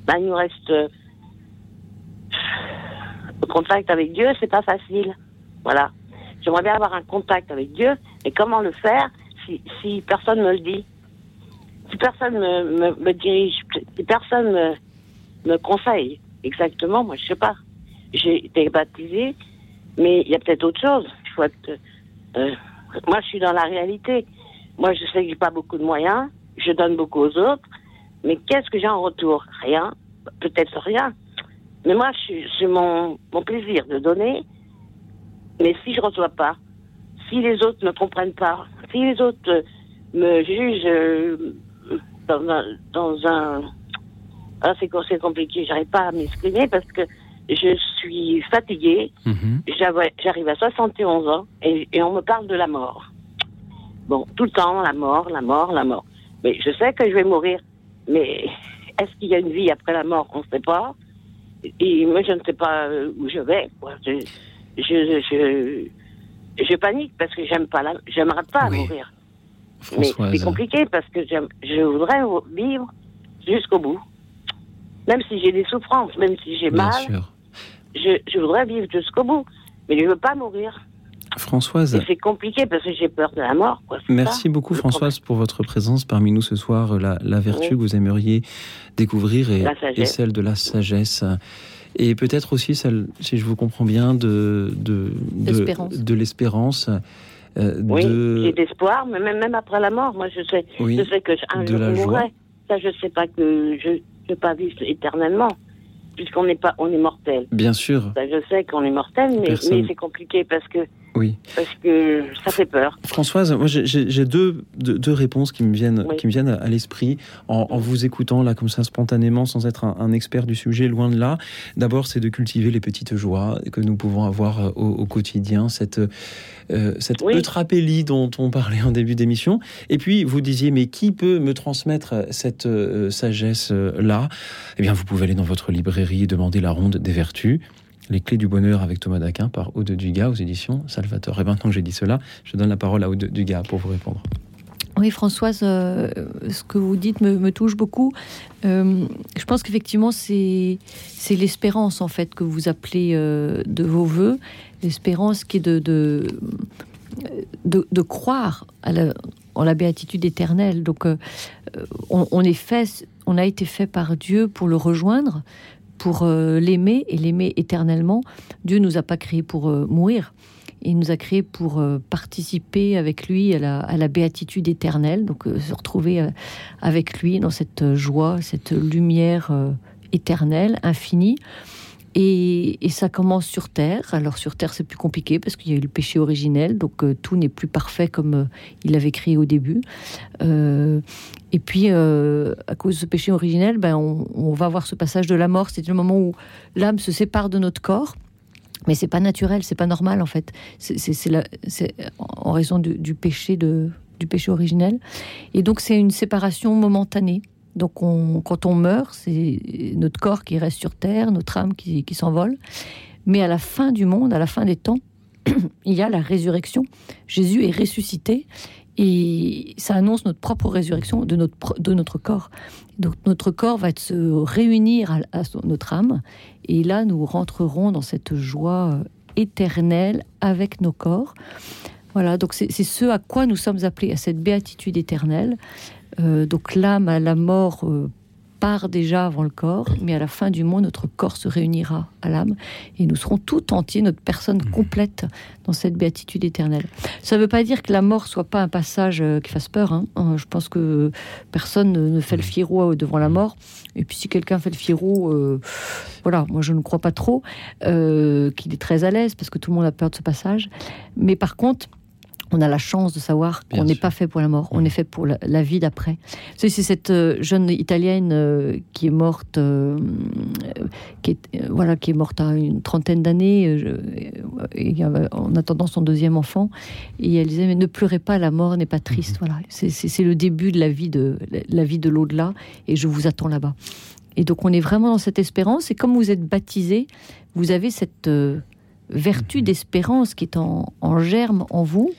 Ben, Il nous reste euh, le contact avec Dieu, c'est pas facile. Voilà. J'aimerais bien avoir un contact avec Dieu, mais comment le faire si, si personne me le dit? Si personne me, me, dirige, si personne me, me conseille exactement, moi je sais pas. J'ai été baptisée, mais il y a peut-être autre chose. Il être, euh, moi je suis dans la réalité. Moi, je sais que j'ai pas beaucoup de moyens, je donne beaucoup aux autres, mais qu'est-ce que j'ai en retour? Rien, peut-être rien. Mais moi, c'est mon, mon plaisir de donner. Mais si je reçois pas, si les autres ne comprennent pas, si les autres euh, me jugent euh, dans un, dans un ah, c'est compliqué, j'arrive pas à m'exprimer parce que je suis fatiguée, mhm. j'arrive à 71 ans et, et on me parle de la mort. Bon, tout le temps, la mort, la mort, la mort. Mais je sais que je vais mourir. Mais est-ce qu'il y a une vie après la mort? On ne sait pas. Et moi, je ne sais pas où je vais. Je, je, je, panique parce que j'aime pas j'aimerais pas mourir. Mais c'est compliqué parce que je voudrais vivre jusqu'au bout. Même si j'ai des souffrances, même si j'ai mal, je, je voudrais vivre jusqu'au bout. Mais je ne veux pas mourir. Françoise. C'est compliqué parce que j'ai peur de la mort. Merci beaucoup Françoise pour votre présence parmi nous ce soir. La, vertu que vous aimeriez découvrir est, celle de la sagesse. Et peut-être aussi celle, si je vous comprends bien, de, de, de l'espérance. Euh, oui, j'ai d'espoir, mais même, même après la mort, moi je sais, je sais que un jour je mourrai. Ça, je sais pas que je ne vais pas vivre éternellement puisqu'on n'est pas, on est mortel. Bien sûr. Ça, je sais qu'on est mortel, mais, mais c'est compliqué parce que oui. Parce que ça fait peur. Françoise, moi j'ai deux, deux, réponses qui me viennent, qui me viennent à l'esprit en, vous écoutant là comme ça spontanément sans être un, expert du sujet, loin de là. D'abord, c'est de cultiver les petites joies que nous pouvons avoir euh, au, quotidien, cette, euh, cette eutrapélie dont on parlait en début d'émission. Et puis, vous disiez, mais qui peut me transmettre cette euh, sagesse-là Eh bien, vous pouvez aller dans votre librairie et demander la ronde des vertus. Les clés du bonheur avec Thomas Daquin par Aude Dugas aux éditions Salvatore. Et maintenant que j'ai dit cela, je donne la parole à Aude Dugas pour vous répondre. Oui, Françoise, euh, ce que vous dites me, touche beaucoup. Euh, je pense qu'effectivement, c'est l'espérance en fait que vous appelez euh, de vos voeux, l'espérance qui est de de, croire en la béatitude éternelle. Donc, on, on, est fait, on a été fait par Dieu pour le rejoindre, pour euh, l'aimer et l'aimer éternellement. Dieu nous a pas créés pour euh, mourir. Il nous a créés pour euh, participer avec lui à la, béatitude éternelle, donc se retrouver avec lui dans cette joie, cette lumière éternelle, infinie. Et, ça commence sur Terre. Alors sur Terre, c'est plus compliqué parce qu'il y a eu le péché originel, donc euh, tout n'est plus parfait comme euh, il avait créé au début. Euh, et puis, à cause de ce péché originel, ben, on, va voir ce passage de la mort. C'est le moment où l'âme se sépare de notre corps. Mais c'est pas naturel, c'est pas normal en fait. C'est- en raison du, péché du péché originel. Et donc c'est une séparation momentanée. Donc on, quand on meurt, c'est notre corps qui reste sur terre, notre âme qui, s'envole. Mais à la fin du monde, à la fin des temps, il y a la résurrection. Jésus est ressuscité et ça annonce notre propre résurrection de notre, de notre corps. Donc notre corps va se réunir à, notre âme et là nous rentrerons dans cette joie éternelle avec nos corps. Voilà, donc c'est ce à quoi nous sommes appelés, à cette béatitude éternelle. Euh, donc l'âme à la mort euh, part déjà avant le corps, mais à la fin du monde, notre corps se réunira à l'âme et nous serons tout entiers, notre personne complète dans cette béatitude éternelle. Ça ne veut pas dire que la mort soit pas un passage euh, qui fasse peur. hein. Je pense que personne ne fait le fiero devant la mort. Et puis si quelqu'un fait le fiero, euh, voilà, moi je ne crois pas trop euh, qu'il est très à l'aise parce que tout le monde a peur de ce passage. Mais par contre, on a la chance de savoir qu'on n'est pas fait pour la mort, on est fait pour la, la vie d'après. C'est cette euh, jeune italienne euh, qui est morte, euh, qui est, euh, voilà, qui est morte à une trentaine d'années, en attendant son deuxième enfant. Et elle disait mais ne pleurez pas, la mort n'est pas triste. Voilà, c'est- le début de la vie de la vie de l'au-delà, et je vous attends là-bas. Et donc on est vraiment dans cette espérance. Et comme vous êtes baptisé, vous avez cette vertu d'espérance qui est en, en germe en vous.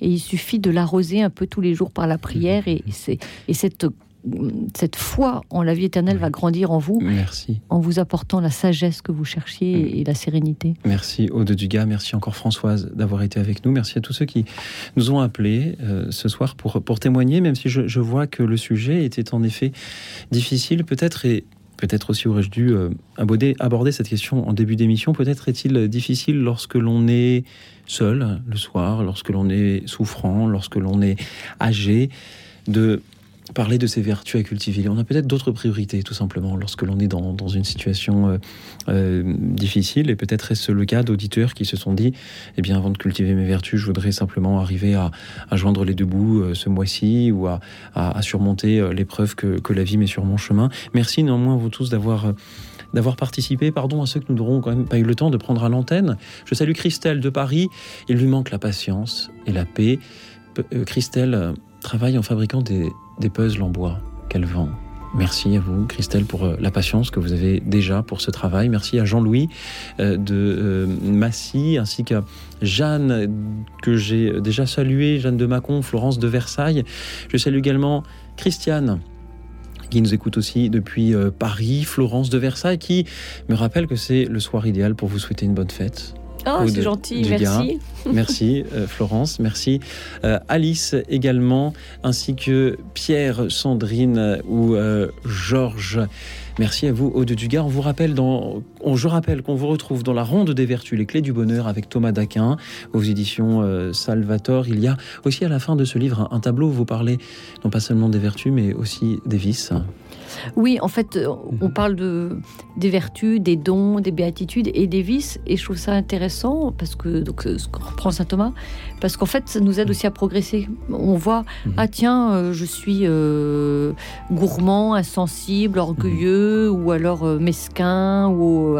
Et il suffit de l'arroser un peu tous les jours par la prière. Et, c'est- et cette, cette foi en la vie éternelle va grandir en vous. Merci. En vous apportant la sagesse que vous cherchiez et la sérénité. Merci Aude Dugas, merci encore Françoise d'avoir été avec nous. Merci à tous ceux qui nous ont appelés euh, ce soir pour, pour témoigner, même si je, je vois que le sujet était en effet difficile, peut-être et peut-être aussi aurais-je dû euh, aborder, aborder cette question en début d'émission. Peut-être est-il difficile lorsque l'on est seul le soir, lorsque l'on est souffrant, lorsque l'on est âgé, de parler de ses vertus à cultiver. On a peut-être d'autres priorités, tout simplement, lorsque l'on est dans, une situation euh, euh, difficile. Et peut-être est-ce le cas d'auditeurs qui se sont dit, eh bien, avant de cultiver mes vertus, je voudrais simplement arriver à, à joindre les deux bouts euh, ce mois-ci ou à, à- à surmonter l'épreuve que, la vie met sur mon chemin. Merci néanmoins, vous tous, d'avoir... d'avoir participé. Pardon à ceux que nous n'aurons quand même pas eu le temps de prendre à l'antenne. Je salue Christelle de Paris. Il lui manque la patience et la paix. Christelle travaille en fabriquant des, des puzzles en bois qu'elle vend. Merci à vous, Christelle, pour euh, la patience que vous avez déjà pour ce travail. Merci à Jean-Louis euh, de euh, Massy, ainsi qu'à Jeanne, que j'ai déjà salué, Jeanne de Mâcon, Florence de Versailles. Je salue également Christiane, qui nous écoute aussi depuis Paris, Florence de Versailles, qui me rappelle que c'est le soir idéal pour vous souhaiter une bonne fête. Oh, c'est gentil, Dugas. merci. Merci euh, Florence, merci euh, Alice également, ainsi que Pierre, Sandrine euh, ou Georges. Merci à vous, Aude Dugas. On vous rappelle dans, on- je rappelle qu'on vous retrouve dans la ronde des vertus, les clés du bonheur avec Thomas Daquin aux éditions euh, Salvator. Il y a aussi à la fin de ce livre un, un tableau où vous parlez non pas seulement des vertus, mais aussi des vices. Oui, en fait, euh, on parle de, des vertus, des dons, des béatitudes et des vices. Et je trouve ça intéressant parce que, donc, euh, ce que reprend saint Thomas, parce qu'en fait, ça nous aide aussi à progresser. On voit, ah tiens, euh, je suis euh, gourmand, insensible, orgueilleux, ou alors euh, mesquin, ou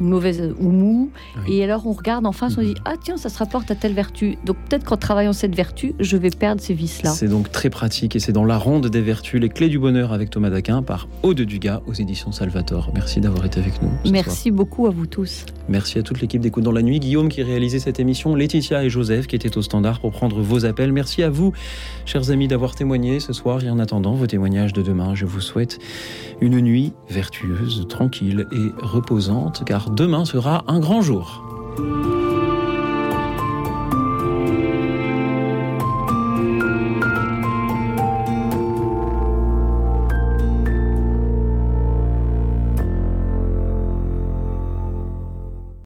mauvaise, ou mou. Et alors, on regarde en face, on dit, ah tiens, ça se rapporte à telle vertu. Donc, peut-être qu'en travaillant cette vertu, je vais perdre ces vices-là. C'est donc très pratique et c'est dans la ronde des vertus, les clés du bonheur avec Thomas Daquin par Aude Dugas aux éditions Salvator. Merci d'avoir été avec nous. soir. Merci beaucoup à vous tous. Merci à toute l'équipe d'Écoute dans la nuit, Guillaume qui réalisait cette émission, Laetitia et Joseph qui étaient au standard pour prendre vos appels. Merci à vous, chers amis, d'avoir témoigné ce soir et en attendant vos témoignages de demain. Je vous souhaite une nuit vertueuse, tranquille et reposante car demain sera un grand jour.